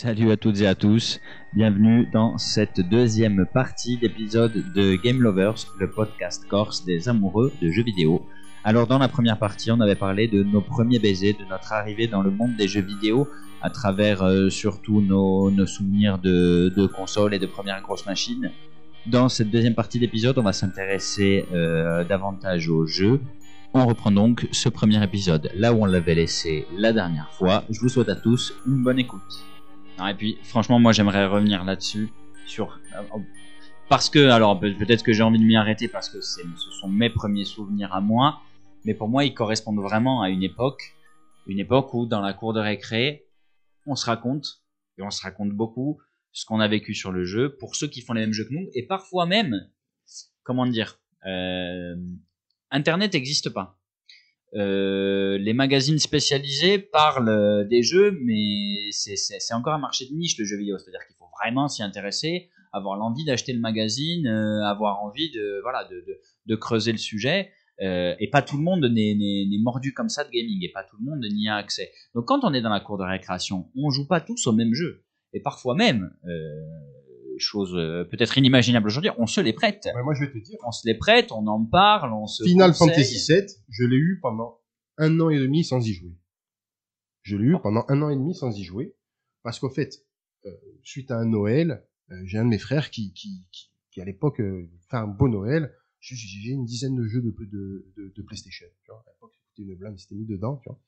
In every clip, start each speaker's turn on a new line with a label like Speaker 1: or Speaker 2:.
Speaker 1: Salut à toutes et à tous, bienvenue dans cette deuxième partie d'épisode de Game Lovers, le podcast corse des amoureux de jeux vidéo. Alors dans la première partie, on avait parlé de nos premiers baisers, de notre arrivée dans le monde des jeux vidéo à travers euh, surtout nos, souvenirs de, de consoles et de premières grosses machines. Dans cette deuxième partie d'épisode, on va s'intéresser euh, davantage aux jeux. On reprend donc ce premier épisode là où on l'avait laissé la dernière fois. Je vous souhaite à tous une bonne écoute. Et puis, franchement, moi, j'aimerais revenir là-dessus. Sur. euh, Parce que, alors, peut- peut-être que j'ai envie de m'y arrêter parce que ce sont mes premiers souvenirs à moi. Mais pour moi, ils correspondent vraiment à une époque. Une époque où, dans la cour de récré, on se raconte, et on se raconte beaucoup, ce qu'on a vécu sur le jeu, pour ceux qui font les mêmes jeux que nous. Et parfois même, comment dire, euh, Internet n'existe pas. Euh, les magazines spécialisés parlent euh, des jeux, mais c'est- encore un marché de niche le jeu vidéo. C'est-à-dire qu'il faut vraiment s'y intéresser, avoir l'envie d'acheter le magazine, euh, avoir envie de voilà de, creuser le sujet. Et pas tout le monde n'est mordu comme ça de gaming, et pas tout le monde n'y a accès. Donc quand on est dans la cour de récréation, on joue pas tous au même jeu. Et parfois même, chose euh, peut-être inimaginable aujourd'hui, on se les prête.
Speaker 2: Moi, je vais te dire.
Speaker 1: On se les prête, on en parle, on se
Speaker 2: Final
Speaker 1: conseille.
Speaker 2: Fantasy VII, je l'ai eu pendant un an et demi sans y jouer. Je l'ai eu pendant un an et demi sans y jouer. Parce qu'au fait, euh, suite à un Noël, euh, j'ai un de mes frères qui, qui, qui, qui, à l'époque, euh, fait un beau Noël. J'ai une dizaine de jeux de, de, de, de PlayStation. Tu vois. À l'époque, c'était une blinde, il s'était mis dedans. Tu vois.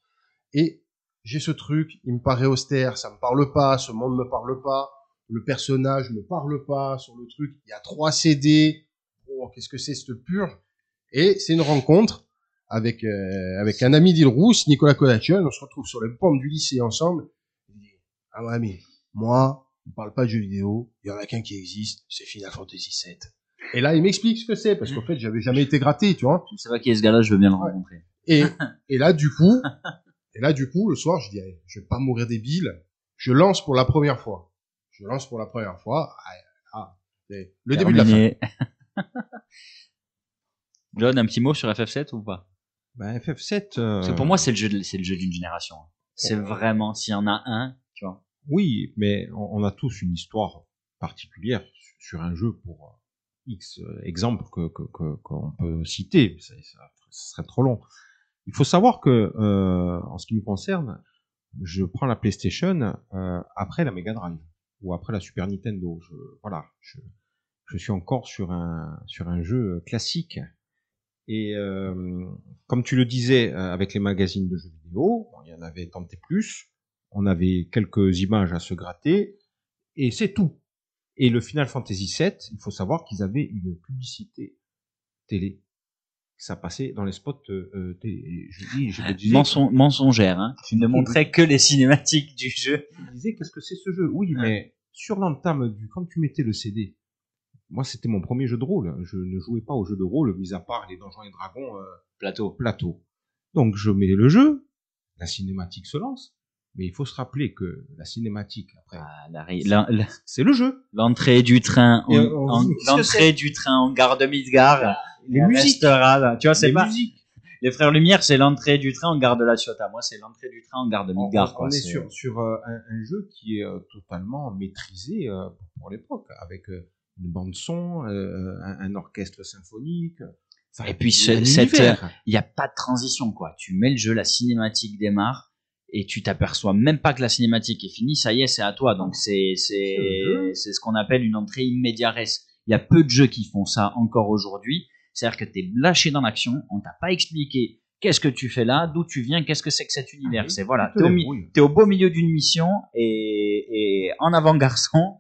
Speaker 2: Et j'ai ce truc, il me paraît austère, ça me parle pas, ce monde me parle pas, le personnage me parle pas sur le truc. Il y a trois CD. Oh, qu'est-ce que c'est cette purge? Et c'est une rencontre avec euh, avec un ami d'Île-Rousse, Nicolas Kodachon. On se retrouve sur les pommes du lycée ensemble. Il dit ah ouais mais moi, on parle pas de jeux vidéo. Il y en a qu'un qui existe, c'est Final Fantasy VII. Et là, il m'explique ce que c'est parce qu'en fait, j'avais jamais été gratté, tu vois.
Speaker 1: Je sais pas qui est ce gars-là, je veux bien le rencontrer.
Speaker 2: Et, et là, du coup, et là, du coup, le soir, je dis, allez, je vais pas mourir débile. Je lance pour la première fois. Je lance pour la première fois. Ah, ah, c'est le début de la fin.
Speaker 1: John, un petit mot sur FF7 ou pas?
Speaker 3: Bah, FF7. euh,
Speaker 1: Parce que pour moi, c'est le jeu, de- c'est le jeu d'une génération. C'est vraiment, s'il y en a un, tu vois.
Speaker 3: Oui, mais on, on a tous une histoire particulière su- sur un jeu pour euh, X euh, exemples que que- que- qu'on peut citer. Ça, ça- ça serait trop long. Il faut savoir que, euh, en ce qui me concerne, je prends la PlayStation euh, après la Mega Drive ou après la Super Nintendo. Je, voilà, je, je suis encore sur un sur un jeu classique. Et euh, comme tu le disais, euh, avec les magazines de jeux vidéo, il y en avait tant et plus. On avait quelques images à se gratter, et c'est tout. Et le Final Fantasy VII, il faut savoir qu'ils avaient une publicité télé. Ça passait dans les spots euh, euh, télé. Je dis, je disais,
Speaker 1: Menson- mensongère, hein. Tu ne montrais que les cinématiques du jeu.
Speaker 3: je disais, qu'est-ce que c'est ce jeu? Oui, mais sur l'entame du, quand tu mettais le CD, moi c'était mon premier jeu de rôle. Je ne jouais pas au jeu de rôle, mis à part les Donjons et Dragons euh,
Speaker 1: Plateau.
Speaker 3: plateau. Donc je mets le jeu, la cinématique se lance, mais il faut se rappeler que la cinématique après,
Speaker 1: Ah,
Speaker 3: c'est le jeu.
Speaker 1: L'entrée du train, en-
Speaker 3: que
Speaker 1: l'entrée du train en gare de Midgard.
Speaker 3: Les musiques,
Speaker 1: restera là. Tu vois, c'est
Speaker 3: les
Speaker 1: pas.
Speaker 3: musiques.
Speaker 1: Les frères Lumière, c'est l'entrée du train en gare de la Ciotat. Moi, c'est l'entrée du train en gare de
Speaker 3: On,
Speaker 1: Midgard.
Speaker 3: on est sur, sur euh, un, un jeu qui est euh, totalement maîtrisé euh, pour l'époque, avec une bande son, euh, un, un orchestre symphonique. Enfin,
Speaker 1: Et puis,
Speaker 3: il
Speaker 1: n'y a pas de transition quoi. Tu mets le jeu, la cinématique démarre et tu t'aperçois même pas que la cinématique est finie. Ça y est, c'est à toi. Donc c'est ce qu'on appelle une entrée immédiat res. Il y a peu de jeux qui font ça encore aujourd'hui. C'est-à-dire que t'es lâché dans l'action, on t'a pas expliqué qu'est-ce que tu fais là, d'où tu viens, qu'est-ce que c'est que cet univers.
Speaker 3: Ah oui,
Speaker 1: c'est voilà,
Speaker 3: tu
Speaker 1: t'es au, beau milieu d'une mission et, et en avant garçon.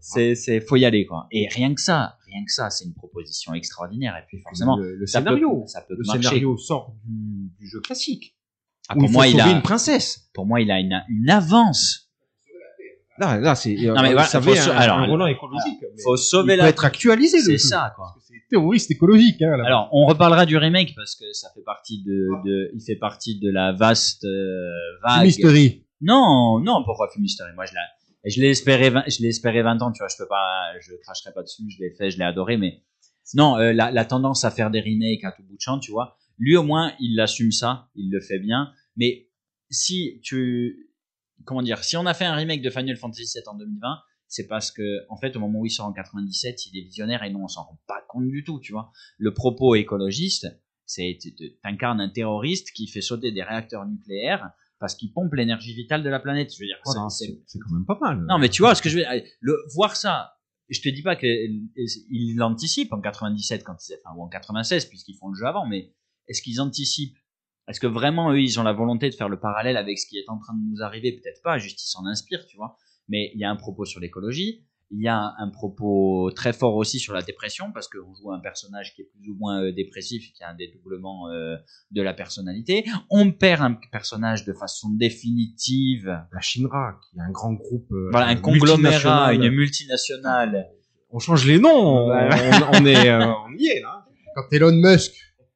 Speaker 1: C'est faut y aller quoi. Et rien que ça, rien que ça, c'est une proposition extraordinaire. Et puis forcément,
Speaker 3: le, le
Speaker 1: ça peut-
Speaker 3: scénario,
Speaker 1: ça peut
Speaker 3: le
Speaker 1: marcher.
Speaker 3: scénario sort du, du jeu classique.
Speaker 1: Ah, pour
Speaker 3: il
Speaker 1: moi, il a
Speaker 3: une princesse.
Speaker 1: pour moi, il a une, une avance.
Speaker 3: Là, là, c'est. euh,
Speaker 1: Non, mais voilà,
Speaker 3: un,
Speaker 1: alors,
Speaker 3: un écologique. mais
Speaker 1: Faut
Speaker 3: il
Speaker 1: sauver
Speaker 3: peut
Speaker 1: la.
Speaker 3: être actualisé. le
Speaker 1: C'est ça, quoi.
Speaker 2: Terroriste écologique, hein.
Speaker 1: Alors, on reparlera du remake parce que ça fait partie de, de il fait partie de la vaste euh, vague.
Speaker 2: Mystery.
Speaker 1: Non, non, pourquoi Fumistery Moi, je l'ai, je 20 je espéré 20 ans, tu vois. Je peux pas, je cracherai pas dessus. Je l'ai fait, je l'ai adoré, mais non, euh, la, la tendance à faire des remakes à tout bout de champ, tu vois. Lui, au moins, il assume ça, il le fait bien. Mais si tu, comment dire, si on a fait un remake de Final Fantasy VII en 2020, c'est parce que, en fait, au moment où il sort en 97, il est visionnaire et nous, on s'en rend pas compte du tout, tu vois. Le propos écologiste, c'est, t'incarnes un terroriste qui fait sauter des réacteurs nucléaires parce qu'il pompe l'énergie vitale de la planète. Je veux dire,
Speaker 3: Voilà,
Speaker 1: c'est-
Speaker 3: quand même pas mal.
Speaker 1: non, mais tu vois ce que je veux dire. Le, voir ça, je te dis pas qu'ils l'anticipent en 97 quand ils, enfin, ou en 96 puisqu'ils font le jeu avant, mais est-ce qu'ils anticipent? Est-ce que vraiment eux, ils ont la volonté de faire le parallèle avec ce qui est en train de nous arriver? Peut-être pas, juste ils s'en inspirent, tu vois. Mais il y a un propos sur l'écologie. Il y a un propos très fort aussi sur la dépression parce qu'on joue un personnage qui est plus ou moins euh, dépressif, qui a un dédoublement euh, de la personnalité. On perd un personnage de façon définitive
Speaker 3: La Shinra, qui est un grand groupe. euh,
Speaker 1: voilà, un conglomérat,
Speaker 3: multinational.
Speaker 1: une multinationale.
Speaker 3: On change les noms, on, est, euh, on y est là.
Speaker 2: Quand Elon Musk,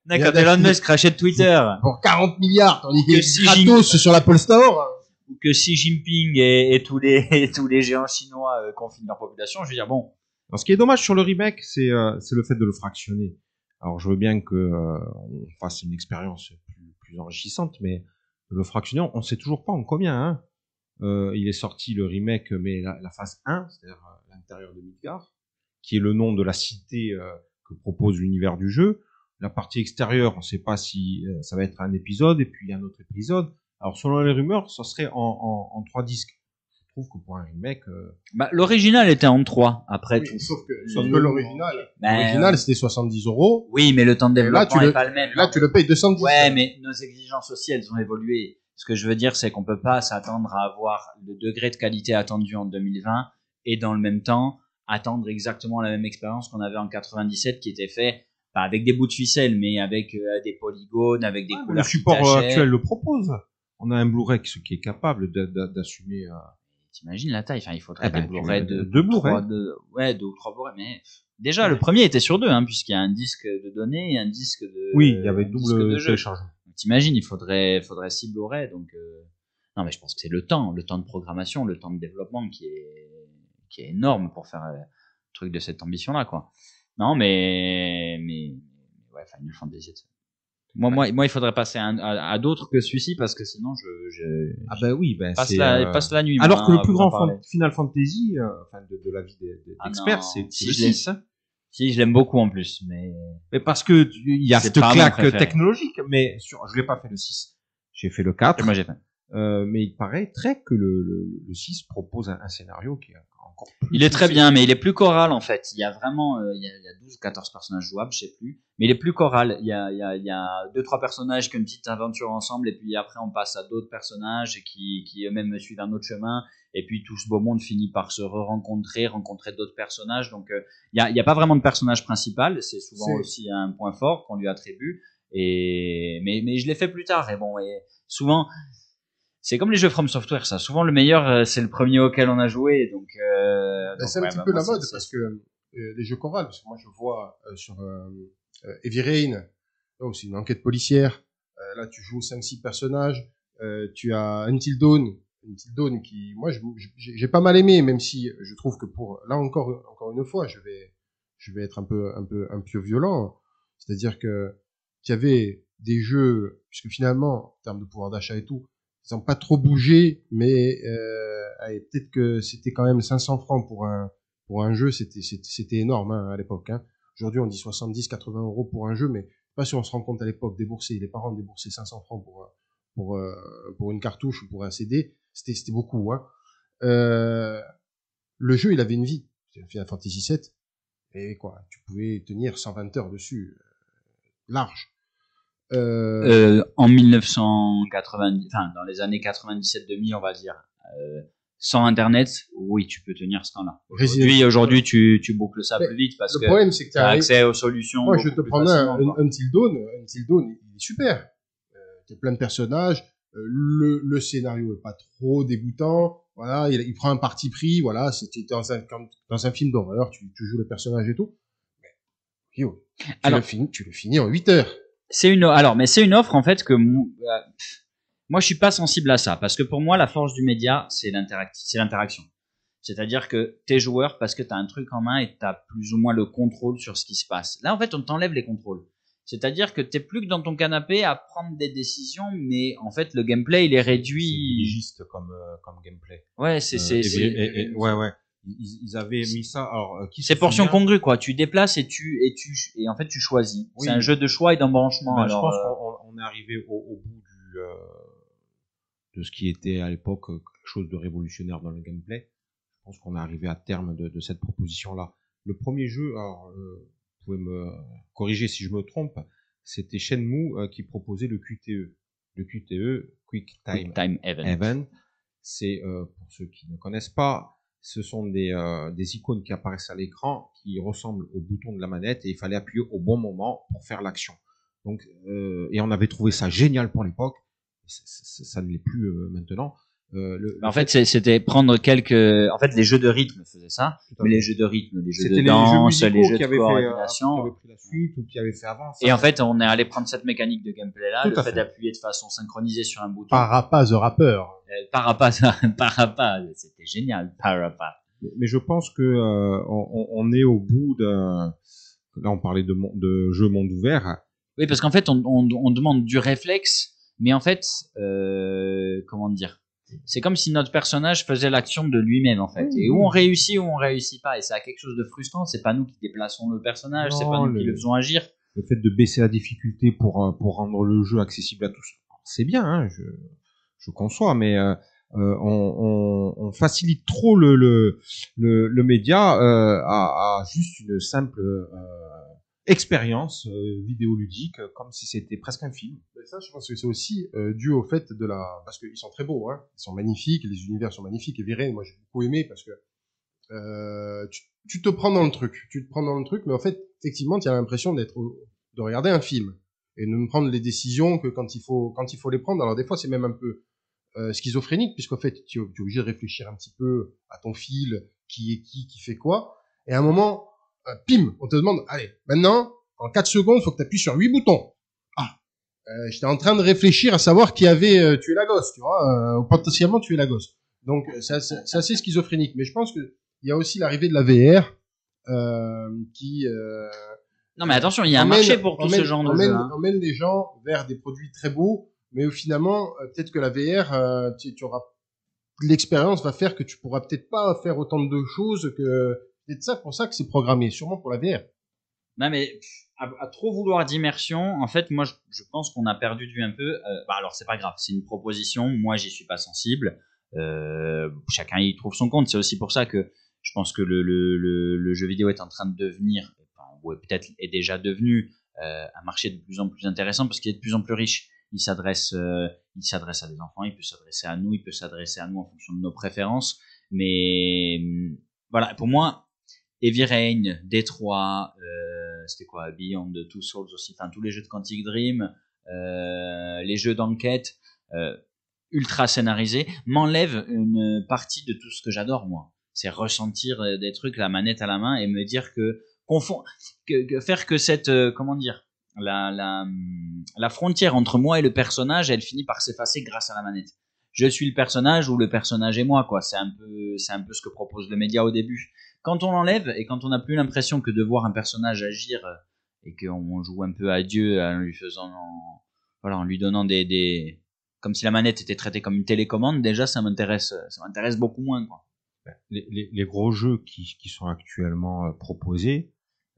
Speaker 1: Quand Elon Musk rachète Twitter,
Speaker 2: pour 40 milliards, tandis
Speaker 1: Que
Speaker 2: gratos sur l'Apple Store.
Speaker 1: Ou que Xi Jinping et, tous les tous les géants chinois euh, confinent leur population, je veux dire bon,
Speaker 3: Alors, ce qui est dommage sur le remake, c'est euh, le fait de le fractionner. Alors, je veux bien que euh, fasse une expérience plus, plus enrichissante, mais le fractionner, on sait toujours pas en combien. Hein. Euh, il est sorti le remake, mais la, phase 1, c'est-à-dire euh, l'intérieur de Midgard, qui est le nom de la cité euh, que propose l'univers du jeu. La partie extérieure, on ne sait pas si ça va être un épisode et puis un autre épisode. Alors, selon les rumeurs, ça serait en, en, en trois disques. Je trouve que pour un remake, euh,
Speaker 1: bah, l'original était en 3 après
Speaker 2: Oui,
Speaker 1: tout.
Speaker 2: sauf que, sauf que l'original,
Speaker 1: Ben,
Speaker 2: l'original c'était 70 euros.
Speaker 1: Oui, mais le temps de développement
Speaker 2: tu
Speaker 1: n'est
Speaker 2: le-
Speaker 1: pas le même.
Speaker 2: Là, tu le payes 210.
Speaker 1: Ouais, mais nos exigences aussi, elles ont évolué. Ce que je veux dire, c'est qu'on peut pas s'attendre à avoir le degré de qualité attendu en 2020 et dans le même temps attendre exactement la même expérience qu'on avait en 97 qui était fait pas avec des bouts de ficelle, mais avec euh, des polygones, avec des
Speaker 3: Ah,
Speaker 1: couleurs
Speaker 3: le support
Speaker 1: qui
Speaker 3: euh, actuel le propose. On a un Blu-ray qui, qui est capable d'a- d'a- d'assumer. euh,
Speaker 1: T'imagines la taille Enfin, il faudrait
Speaker 3: Eh ben,
Speaker 1: des Blu-ray de
Speaker 3: deux Blu-ray.
Speaker 1: de- ouais, deux ou trois Blu-ray. Mais déjà, le premier était sur deux, hein, puisqu'il y a un disque de données et un disque de.
Speaker 3: Oui, il y avait double téléchargement.
Speaker 1: T'imagines, il faudrait, faudrait six Blu-ray. Donc, euh, non, mais je pense que c'est le temps, le temps de programmation, le temps de développement qui est, qui est énorme pour faire un truc de cette ambition-là, quoi. Non, mais, mais, ouais, Final Fantasy. Moi, moi, moi, il faudrait passer à, un- à, à d'autres que celui-ci parce que sinon, je, je
Speaker 3: Ah ben oui, ben
Speaker 1: passe, la,
Speaker 3: euh,
Speaker 1: passe la nuit.
Speaker 3: Alors
Speaker 1: moi,
Speaker 3: que le plus grand fan- Final Fantasy, euh, enfin de, de la vie des, des
Speaker 1: Ah
Speaker 3: experts, c'est
Speaker 1: si
Speaker 3: le
Speaker 1: je l'ai-
Speaker 3: 6. hein.
Speaker 1: Si, je l'aime beaucoup en plus, mais
Speaker 3: Mais parce que il y a cette claque technologique, mais sur, je l'ai pas fait le 6. J'ai fait le 4.
Speaker 1: moi j'ai fait.
Speaker 3: Euh, mais il paraît très que le, le, le 6 propose un, un scénario qui est encore plus.
Speaker 1: Il est très bien, mais il est plus choral en fait. Il y a vraiment, euh, il, y a, il y a 12 ou 14 personnages jouables, je sais plus. Mais il est plus choral. Il y a, il y a, il y a deux trois personnages qui ont une petite aventure ensemble, et puis après on passe à d'autres personnages qui, qui eux-mêmes suivent un autre chemin. Et puis tout ce beau monde finit par se re-rencontrer, rencontrer d'autres personnages. Donc euh, il y a, a pas vraiment de personnage principal. C'est souvent aussi un point fort qu'on lui attribue. Et mais, mais je l'ai fait plus tard. Et bon, et souvent. C'est comme les jeux From Software, ça. Souvent, le meilleur, euh, c'est le premier auquel on a joué. Donc, euh,
Speaker 2: Ben, c'est un
Speaker 1: ouais,
Speaker 2: petit
Speaker 1: bah,
Speaker 2: peu la mode parce que euh, les jeux chorales, parce que moi je vois euh, sur euh, euh, Heavy Rain, oh, c'est une enquête policière. Euh, là, tu joues 5-6 personnages. Euh, tu as Until Dawn, Until Dawn qui, moi, j'ai pas mal aimé, même si je trouve que pour là encore, encore une fois, je vais, je vais être un peu, un peu, un peu violent. C'est-à-dire que tu avais des jeux, puisque finalement, en termes de pouvoir d'achat et tout, ils n'ont pas trop bougé, mais euh, peut-être que c'était quand même 500 francs pour un pour un jeu, c'était énorme hein, à l'époque. Hein. Aujourd'hui, on dit 70, 80 euros pour un jeu, mais pas si on se rend compte à l'époque débourser les parents débourser 500 francs pour pour euh, pour une cartouche ou pour un CD, c'était c'était beaucoup. Hein. Euh, le jeu, il avait une vie. C'était Final Fantasy VII, et quoi, tu pouvais tenir 120 heures dessus, euh, large. Euh,
Speaker 1: Euh, en 1990, enfin dans les années 97-2000, on va dire, euh, sans Internet, oui, tu peux tenir ce temps-là. Aujourd'hui, aujourd'hui, tu, tu boucles ça
Speaker 2: Mais
Speaker 1: plus vite parce
Speaker 2: le
Speaker 1: que
Speaker 2: problème, c'est que
Speaker 1: tu as accès aux solutions.
Speaker 2: Moi, je te prends un, Until Dawn. Until Dawn, il est super. Euh, T'as plein de personnages. Le, le scénario est pas trop dégoûtant. Voilà, il, il prend un parti pris. Voilà, c'était dans un dans un film d'horreur. Tu, tu joues le personnage et tout. Mais yo, tu
Speaker 1: Alors-
Speaker 2: le finis, tu le finis en 8 heures.
Speaker 1: C'est une alors, mais c'est une offre en fait que euh, moi je suis pas sensible à ça parce que pour moi la force du média c'est l'interact- c'est l'interaction. C'est-à-dire que t'es joueur parce que t'as un truc en main et t'as plus ou moins le contrôle sur ce qui se passe. Là en fait on t'enlève les contrôles. C'est-à-dire que t'es plus que dans ton canapé à prendre des décisions, mais en fait le gameplay il est
Speaker 3: C'est
Speaker 1: réduit.
Speaker 3: légiste comme, euh, comme gameplay.
Speaker 1: Ouais, c'est
Speaker 3: Euh,
Speaker 1: c'est c'est
Speaker 3: ouais, ouais. Ils, ils avaient mis ça. Alors, euh, qui
Speaker 1: c'est portion congrue quoi. Tu déplaces et tu et tu et en fait tu choisis.
Speaker 3: Oui.
Speaker 1: C'est un jeu de choix et d'embranchement.
Speaker 3: Ben,
Speaker 1: alors,
Speaker 3: je pense
Speaker 1: euh,
Speaker 3: qu'on on est arrivé au, au bout du, euh, de ce qui était à l'époque quelque chose de révolutionnaire dans le gameplay. Je pense qu'on est arrivé à terme de, de cette proposition-là. Le premier jeu, alors, euh, vous pouvez me corriger si je me trompe, c'était Shenmue euh, qui proposait le QTE. Le QTE, Quick Time,
Speaker 1: Quick Time Event.
Speaker 3: Event. C'est, pour ceux qui ne connaissent pas, ce sont des, euh, des icônes qui apparaissent à l'écran qui ressemblent au bouton de la manette et il fallait appuyer au bon moment pour faire l'action. Donc, euh, et on avait trouvé ça génial pour l'époque. Ça ne l'est plus euh, maintenant. Euh, le-
Speaker 1: En fait, c'était prendre quelques. En fait, les jeux de rythme faisaient ça, mais les jeux de rythme, les jeux
Speaker 3: c'était
Speaker 1: de
Speaker 3: les
Speaker 1: danse,
Speaker 3: jeux
Speaker 1: les jeux
Speaker 3: qui
Speaker 1: de
Speaker 3: fait, euh, qui
Speaker 1: coordination.
Speaker 3: avaient pris la suite ou qui avaient fait avant. ça.
Speaker 1: Et en fait, on est allé prendre cette mécanique de gameplay là,
Speaker 3: Tout
Speaker 1: le fait,
Speaker 3: fait.
Speaker 1: d'appuyer de façon synchronisée sur un bouton.
Speaker 2: Parappa the Rapper.
Speaker 1: Euh, Parappa, Parappa, c'était génial, Parappa.
Speaker 3: Mais- mais je pense que euh, on, on est au bout d'un. Là, on parlait de, de jeux monde ouvert.
Speaker 1: Oui, parce qu'en fait, on, on, on demande du réflexe, mais en fait, euh, comment dire? C'est comme si notre personnage faisait l'action de lui-même, en fait. Et où on réussit, ou on réussit pas. Et ça a quelque chose de frustrant. C'est pas nous qui déplaçons le personnage, c'est pas nous qui
Speaker 3: le-
Speaker 1: faisons agir.
Speaker 3: Le fait de baisser la difficulté pour euh, pour rendre le jeu accessible à tous, c'est bien. Hein, je je conçois, mais euh, euh, on, on, on facilite trop le le le, le média euh, à, à juste une simple euh, expérience euh, vidéoludique, euh, comme si c'était presque un film.
Speaker 2: Ça, je pense que c'est aussi euh, dû au fait de la... Parce qu'ils sont très beaux, hein. Ils sont magnifiques, les univers sont magnifiques. Et Viren, moi, j'ai beaucoup aimé parce que euh, tu, tu te prends dans le truc. Tu te prends dans le truc, mais en fait, effectivement, tu as l'impression d'être... de regarder un film et de ne prendre les décisions que quand il faut, quand il faut les prendre. Alors, des fois, c'est même un peu euh, schizophrénique, puisqu'en fait, tu, tu es obligé de réfléchir un petit peu à ton fil, qui est qui, qui fait quoi. Et à un moment, euh, pim, on te demande, allez, maintenant, en 4 secondes, faut que tu appuies sur 8 boutons. Ah, euh, j'étais en train de réfléchir à savoir qui avait euh, tué la gosse, tu vois, euh, ou potentiellement tué la gosse. Donc, euh, c'est assez, c'est assez schizophrénique. Mais je pense que il y a aussi l'arrivée de la VR, euh, qui... Euh,
Speaker 1: Non, mais attention, il y a un marché pour tout ce
Speaker 2: emmène-
Speaker 1: genre de
Speaker 2: emmène,
Speaker 1: jeux. hein.
Speaker 2: emmène les gens vers des produits très beaux, mais finalement, peut-être que la VR, euh, tu, tu auras l'expérience va faire que tu pourras peut-être pas faire autant de choses que peut-être ça pour ça que c'est programmé, sûrement pour la VR.
Speaker 1: Non, mais à, trop vouloir d'immersion, en fait, moi, je, pense qu'on a perdu vue un peu. Euh, bah, alors, c'est pas grave, c'est une proposition. Moi, j'y suis pas sensible. Euh, chacun y trouve son compte. C'est aussi pour ça que je pense que le, jeu vidéo est en train de devenir, ou peut-être est déjà devenu euh, un marché de plus en plus intéressant parce qu'il est de plus en plus riche. Il s'adresse, euh, il s'adresse à des enfants, il peut s'adresser à nous, il peut s'adresser à nous en fonction de nos préférences. Mais hum, voilà, pour moi, Heavy Rain, Détroit, euh, c'était quoi, Beyond Two Souls aussi, enfin tous les jeux de Quantic Dream, euh, les jeux d'enquête euh, ultra scénarisés m'enlèvent une partie de tout ce que j'adore moi. C'est ressentir des trucs, la manette à la main et me dire que confond, que, faire que cette, comment dire, la, la, hum, la frontière entre moi et le personnage, elle finit par s'effacer grâce à la manette. Je suis le personnage ou le personnage est moi, quoi. C'est un peu, c'est un peu ce que propose le média au début quand on l'enlève et quand on n'a plus l'impression que de voir un personnage agir euh, et qu'on joue un peu à Dieu en lui faisant, voilà, en lui donnant des, comme si la manette était traitée comme une télécommande, déjà ça m'intéresse, ça m'intéresse beaucoup moins, quoi.
Speaker 3: Les, les, les gros jeux qui, sont actuellement euh, proposés,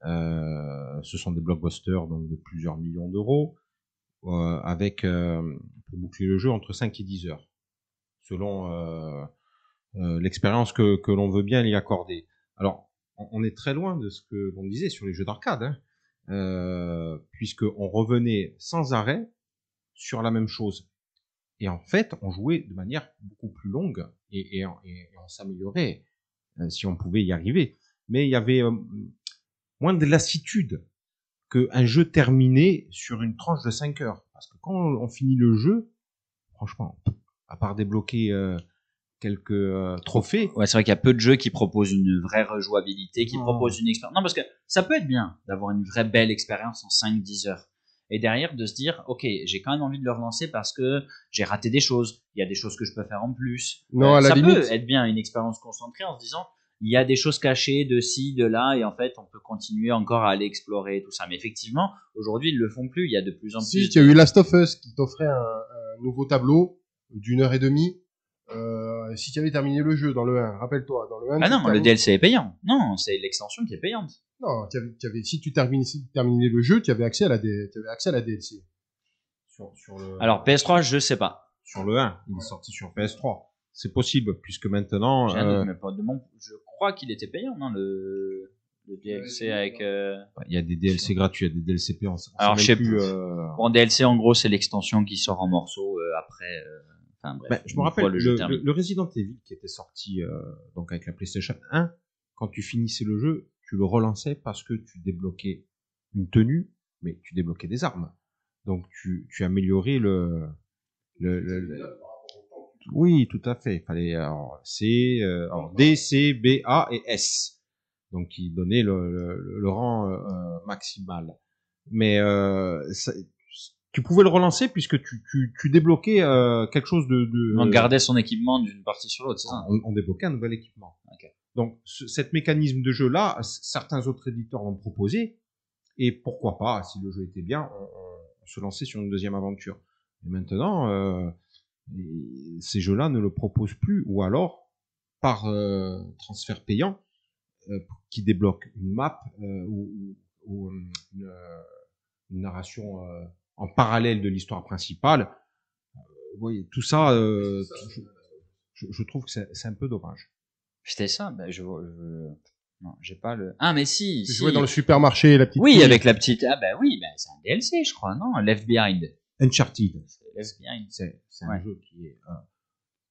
Speaker 3: euh, ce sont des blockbusters donc de plusieurs millions d'euros, euh, avec euh, pour boucler le jeu entre 5 et 10 heures, selon euh, euh, l'expérience que l'on veut bien y accorder. Alors, on, est très loin de ce que l'on disait sur les jeux d'arcade, hein, euh, puisqu'on revenait sans arrêt sur la même chose. Et en fait, on jouait de manière beaucoup plus longue et, on s'améliorait euh, si on pouvait y arriver. Mais il y avait euh, moins de lassitude qu'un jeu terminé sur une tranche de 5 heures. Parce que quand on, on finit le jeu, franchement, à part débloquer euh, quelques euh, trophées,
Speaker 1: Ouais, c'est vrai qu'il y a peu de jeux qui proposent une vraie rejouabilité, qui
Speaker 3: Non.
Speaker 1: proposent une expérience. Non, parce que ça peut être bien d'avoir une vraie belle expérience en 5-10 heures. Et derrière, de se dire, ok, j'ai quand même envie de le relancer parce que j'ai raté des choses. Il y a des choses que je peux faire en plus.
Speaker 2: Non,
Speaker 1: Euh,
Speaker 2: à la
Speaker 1: ça
Speaker 2: limite.
Speaker 1: peut être bien une expérience concentrée en se disant, il y a des choses cachées de ci, de là, et en fait, on peut continuer encore à aller explorer tout ça. Mais effectivement, aujourd'hui, ils le font plus. Il y a de plus en
Speaker 2: Si,
Speaker 1: plus.
Speaker 2: tu as eu Last of Us qui t'offrait un, un nouveau tableau d'une heure et demie. Euh, si tu avais terminé le jeu dans le 1, rappelle-toi, dans le 1.
Speaker 1: Ah non, le DLC est payant. Non, c'est l'extension qui est payante.
Speaker 2: Non, tu avais, tu avais- si tu terminais, si tu terminais le jeu, tu avais accès à la, D- tu avais accès à la DLC.
Speaker 3: Sur, sur le,
Speaker 1: Alors PS3, je sais pas.
Speaker 3: sur le 1, il est sorti sur PS3. C'est possible, puisque maintenant, euh,
Speaker 1: doute, mais pas de mon. Je crois qu'il était payant, non, le, le DLC avec. euh,
Speaker 3: il y a des DLC gratuits, il y a des DLC payants.
Speaker 1: Alors, je sais
Speaker 3: plus. euh,
Speaker 1: Bon, DLC, en gros, c'est l'extension qui sort en morceaux euh, après. Enfin bref.
Speaker 3: Ben, je me rappelle le,
Speaker 1: le
Speaker 3: Resident Evil qui était sorti euh, donc avec la PlayStation 1. Quand tu finissais le jeu, tu le relançais parce que tu débloquais une tenue, mais tu débloquais des armes. Donc tu, tu améliorais le, le, le- le- oui, tout à fait. Il fallait alors, C, euh, alors, D, C, B, A et S. Donc qui donnait le, le, le rang euh, euh, maximal. Mais euh, ça- tu pouvais le relancer puisque tu, tu, tu débloquais euh, quelque chose de, de
Speaker 1: On gardait son équipement d'une partie sur l'autre, c'est ça?
Speaker 3: On, on débloquait un nouvel équipement. Donc, ce, cet mécanisme de jeu-là, certains autres éditeurs l'ont proposé, et pourquoi pas, si le jeu était bien, on, se lançait sur une deuxième aventure. Et maintenant, euh, ces jeux-là ne le proposent plus, ou alors, par euh, transfert payant, qui débloque une map ou, une, une narration en parallèle de l'histoire principale. Euh, vous voyez, tout ça, euh, je, trouve que c'est un peu dommage.
Speaker 1: C'était ça ben, je, je... Non, j'ai pas le. Ah, mais si,
Speaker 2: Tu
Speaker 1: si.
Speaker 2: jouais dans le supermarché, la petite.
Speaker 1: Oui, avec la petite. Ah, ben oui, ben, c'est un DLC, je crois, non Left Behind.
Speaker 3: Uncharted,
Speaker 1: C'est Left Behind.
Speaker 3: c'est un
Speaker 1: Ouais.
Speaker 3: jeu qui est... euh,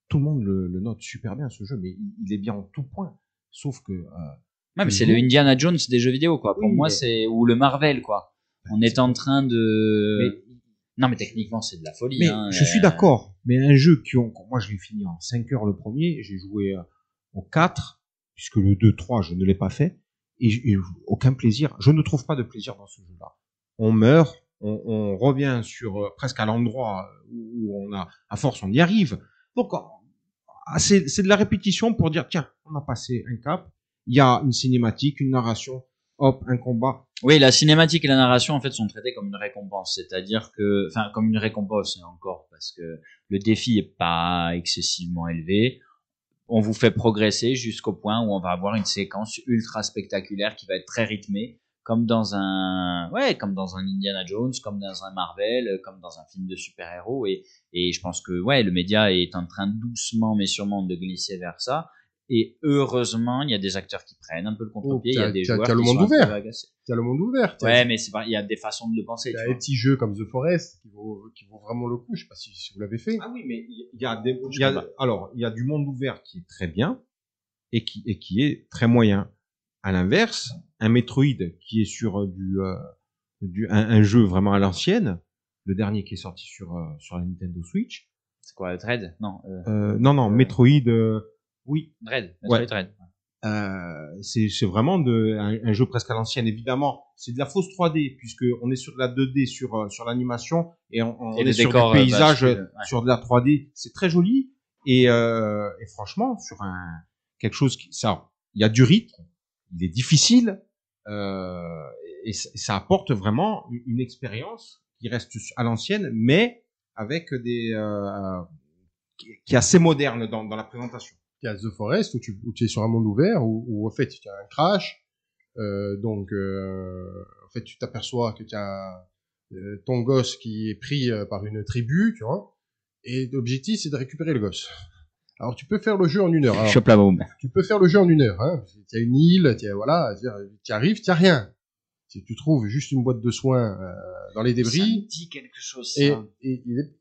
Speaker 3: tout le monde le, le note super bien, ce jeu, mais il, il est bien en tout point. Sauf que... euh,
Speaker 1: Ouais, mais c'est
Speaker 3: Le
Speaker 1: Indiana Jones des jeux vidéo, quoi. Pour
Speaker 3: Oui,
Speaker 1: moi,
Speaker 3: mais-
Speaker 1: c'est. Ou le Marvel, quoi. On est en train de.
Speaker 3: mais
Speaker 1: Non, mais techniquement, c'est de la folie.
Speaker 3: mais
Speaker 1: hein,
Speaker 3: je suis
Speaker 1: euh,
Speaker 3: d'accord, mais un jeu qui ont... Moi, je l'ai fini en 5 heures le premier, j'ai joué euh, au 4, puisque le 2-3, je ne l'ai pas fait, et, aucun plaisir. Je ne trouve pas de plaisir dans ce jeu-là. On meurt, on, on revient sur euh, presque à l'endroit où, on a... À force, on y arrive. Donc, on- ah, c'est de la répétition pour dire, tiens, on a passé un cap, il y a une cinématique, une narration, hop, un combat.
Speaker 1: Oui, la cinématique et la narration, en fait, sont traitées comme une récompense. C'est-à-dire que. Enfin, comme une récompense, et encore, parce que le défi est pas excessivement élevé. On vous fait progresser jusqu'au point où on va avoir une séquence ultra spectaculaire qui va être très rythmée, comme dans un, ouais, comme dans un Indiana Jones, comme dans un Marvel, comme dans un film de super-héros. Et, et je pense que, ouais, le média est en train doucement mais sûrement de glisser vers ça. Et heureusement, il y a des acteurs qui prennent un peu le contre-pied, il y a des joueurs
Speaker 2: le
Speaker 1: qui
Speaker 2: monde
Speaker 1: sont un peu
Speaker 2: ouvert.
Speaker 1: agacés.
Speaker 2: Tu as le monde ouvert.
Speaker 1: Ouais, mais c'est pas, il y a des façons de le penser,
Speaker 2: t'as
Speaker 1: tu
Speaker 2: des
Speaker 1: vois.
Speaker 2: petits jeux comme The Forest qui vaut, qui vaut vraiment le coup. Je sais pas si, si vous l'avez fait.
Speaker 3: Ah oui, mais il y a des, il y a- alors, il y a du monde ouvert qui est très bien et qui, et qui est très moyen. À l'inverse, un Metroid qui est sur euh, du, euh, du un, un jeu vraiment à l'ancienne, le dernier qui est sorti sur, euh, sur la Nintendo Switch.
Speaker 1: C'est quoi, Dread? Non, euh,
Speaker 3: Euh, non, non, Metroid, euh, oui,
Speaker 1: Dread.
Speaker 3: Ouais.
Speaker 1: Dread.
Speaker 3: euh, c'est c'est vraiment de, un, un jeu presque à l'ancienne. Évidemment, c'est de la fausse 3D puisque on est sur de la 2D sur euh, sur l'animation et on, on
Speaker 1: Et
Speaker 3: est sur
Speaker 1: décor,
Speaker 3: des
Speaker 1: euh,
Speaker 3: paysages
Speaker 1: bascule, ouais.
Speaker 3: sur de la 3D. C'est très joli et, euh, et franchement sur un quelque chose qui ça, il y a du rythme, il est difficile euh, et, ça- ça apporte vraiment une, une expérience qui reste à l'ancienne, mais avec des euh, qui, qui est assez moderne dans, dans la présentation.
Speaker 2: Il y a The Forest où tu, où tu es sur un monde ouvert où, où en fait tu as un crash. Euh, donc euh, en fait tu t'aperçois que tu as euh, ton gosse qui est pris euh, par une tribu, tu vois. Et l'objectif c'est de récupérer le gosse. Alors tu peux faire le jeu en une heure. Alors,
Speaker 1: Chope la bombe.
Speaker 2: tu peux faire le jeu en une heure. Hein. Tu as une île, tu voilà, tu arrives, tu as rien. Si tu trouves juste une boîte de soins euh, dans les
Speaker 1: Ça me
Speaker 2: débris,
Speaker 1: dit quelque chose, ça.
Speaker 2: et, et, et-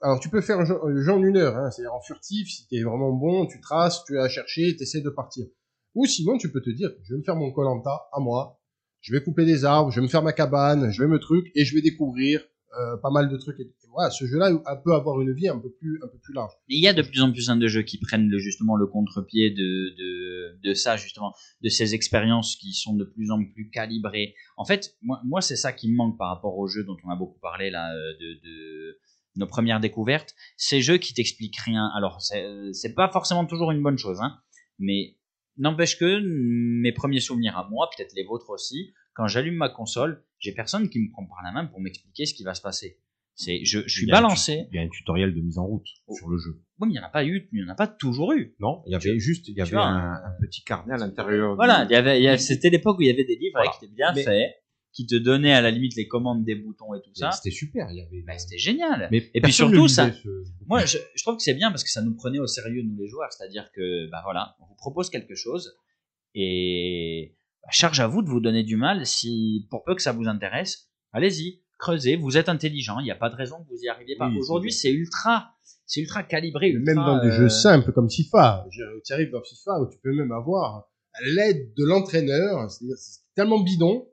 Speaker 2: alors tu peux faire un jeu, en une heure, hein, c'est-à-dire en furtif, si t'es vraiment bon, tu traces, tu as cherché, t'essaies de partir. Ou sinon tu peux te dire, je vais me faire mon colanta à moi, je vais couper des arbres, je vais me faire ma cabane, je vais me truc, et je vais découvrir euh, pas mal de trucs. Et, et voilà, ce jeu-là peut avoir une vie un peu plus, un peu plus large.
Speaker 1: Il y a de plus en plus hein, de jeux qui prennent le, justement le contre-pied de, de, de ça, justement, de ces expériences qui sont de plus en plus calibrées. En fait, moi, moi c'est ça qui me manque par rapport aux jeux dont on a beaucoup parlé, là, euh, de, de nos premières découvertes. Ces jeux qui t'expliquent rien. Alors, c'est euh, c'est pas forcément toujours une bonne chose, hein, mais N'empêche que mes premiers souvenirs à moi, peut-être les vôtres aussi, quand j'allume ma console, j'ai personne qui me prend par la main pour m'expliquer ce qui va se passer. C'est, je, je suis
Speaker 3: Il
Speaker 1: balancé.
Speaker 3: Il y a un tutoriel de mise en route
Speaker 1: Oh.
Speaker 3: sur le jeu.
Speaker 1: Oui, mais il n'y en a pas eu, il n'y en a pas toujours eu.
Speaker 3: Non, il y avait juste, il y avait
Speaker 1: vois,
Speaker 3: un, un petit carnet à l'intérieur.
Speaker 1: Voilà,
Speaker 3: du-
Speaker 1: il y avait, il y avait- c'était l'époque où il y avait des livres
Speaker 3: Voilà.
Speaker 1: qui étaient bien
Speaker 3: Mais-
Speaker 1: faits, qui te donnaient à la limite les commandes des boutons et tout ça.
Speaker 3: C'était super. Il y avait.
Speaker 1: Ben, c'était génial.
Speaker 3: Mais
Speaker 1: puis
Speaker 3: personne
Speaker 1: surtout, ça-
Speaker 3: ce-
Speaker 1: Moi, je, je trouve que c'est bien parce que ça nous prenait au sérieux, nous les joueurs. C'est-à-dire que, bah voilà, on vous propose quelque chose et bah, charge à vous de vous donner du mal. Si, pour peu que ça vous intéresse, allez-y, creusez. Vous êtes intelligent. Il n'y a pas de raison que vous y arriviez pas.
Speaker 3: Oui,
Speaker 1: Aujourd'hui,
Speaker 3: c'est
Speaker 1: ultra, c'est ultra calibré.
Speaker 2: Même
Speaker 1: ultra,
Speaker 2: dans des
Speaker 1: euh,
Speaker 2: jeux simples comme FIFA. Tu arrives dans FIFA où tu peux même avoir l'aide de l'entraîneur. C'est-à-dire, c'est tellement bidon.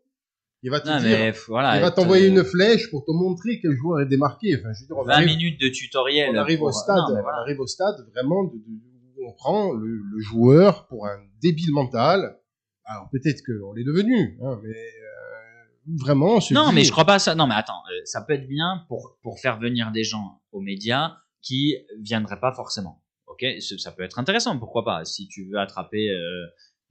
Speaker 2: Il va te
Speaker 1: Non,
Speaker 2: dire,
Speaker 1: mais voilà.
Speaker 2: il va t'envoyer
Speaker 1: euh,
Speaker 2: une flèche pour te montrer quel joueur est démarqué. Enfin, je veux dire, on
Speaker 1: 20
Speaker 2: arrive,
Speaker 1: minutes de tutoriel.
Speaker 2: on arrive
Speaker 1: pour-
Speaker 2: au stade,
Speaker 1: Non, mais
Speaker 2: on arrive au stade vraiment de, de- où on prend le, le joueur pour un débile mental. Alors peut-être qu'on l'est devenu, hein, mais euh, vraiment.
Speaker 1: Non,
Speaker 2: dit-
Speaker 1: mais je crois pas à ça. Non, mais attends, euh, ça peut être bien pour, pour faire venir des gens aux médias qui viendraient pas forcément. Ok, ça peut être intéressant, pourquoi pas. Si tu veux attraper, euh,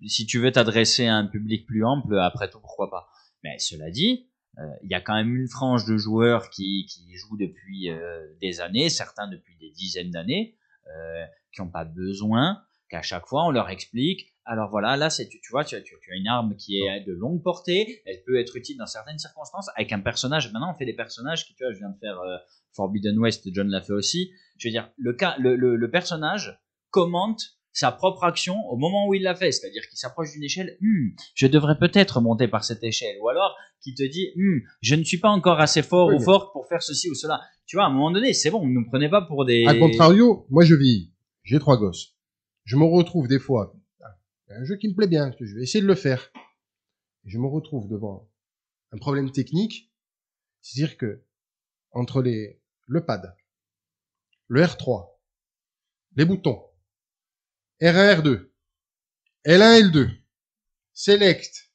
Speaker 1: si tu veux t'adresser à un public plus ample, après tout, pourquoi pas. Mais cela dit, euh, il y a quand même une frange de joueurs qui, qui jouent depuis euh, des années, certains depuis des dizaines d'années, euh, qui n'ont pas besoin qu'à chaque fois on leur explique. Alors voilà, là c'est tu, tu vois, tu as, tu, as une arme qui est de longue portée, elle peut être utile dans certaines circonstances avec un personnage. Maintenant on fait des personnages qui, tu vois, je viens de faire euh, Forbidden West, John l'a fait aussi. Je veux dire, le le, le, le personnage commente sa propre action au moment où il l'a fait, c'est-à-dire qu'il s'approche d'une échelle, Hmm, je devrais peut-être monter par cette échelle, ou alors qui te dit, Hmm, je ne suis pas encore assez fort
Speaker 2: Oui,
Speaker 1: ou forte pour faire ceci ou cela. Tu vois, à un moment donné, c'est bon, ne nous prenez pas pour des.
Speaker 2: À contrario, moi je vis, j'ai trois gosses. Je me retrouve des fois, un jeu qui me plaît bien, je vais essayer de le faire. Et je me retrouve devant un problème technique, c'est-à-dire que entre les le pad, le R3, les boutons, R1, R2, L1, L2, select,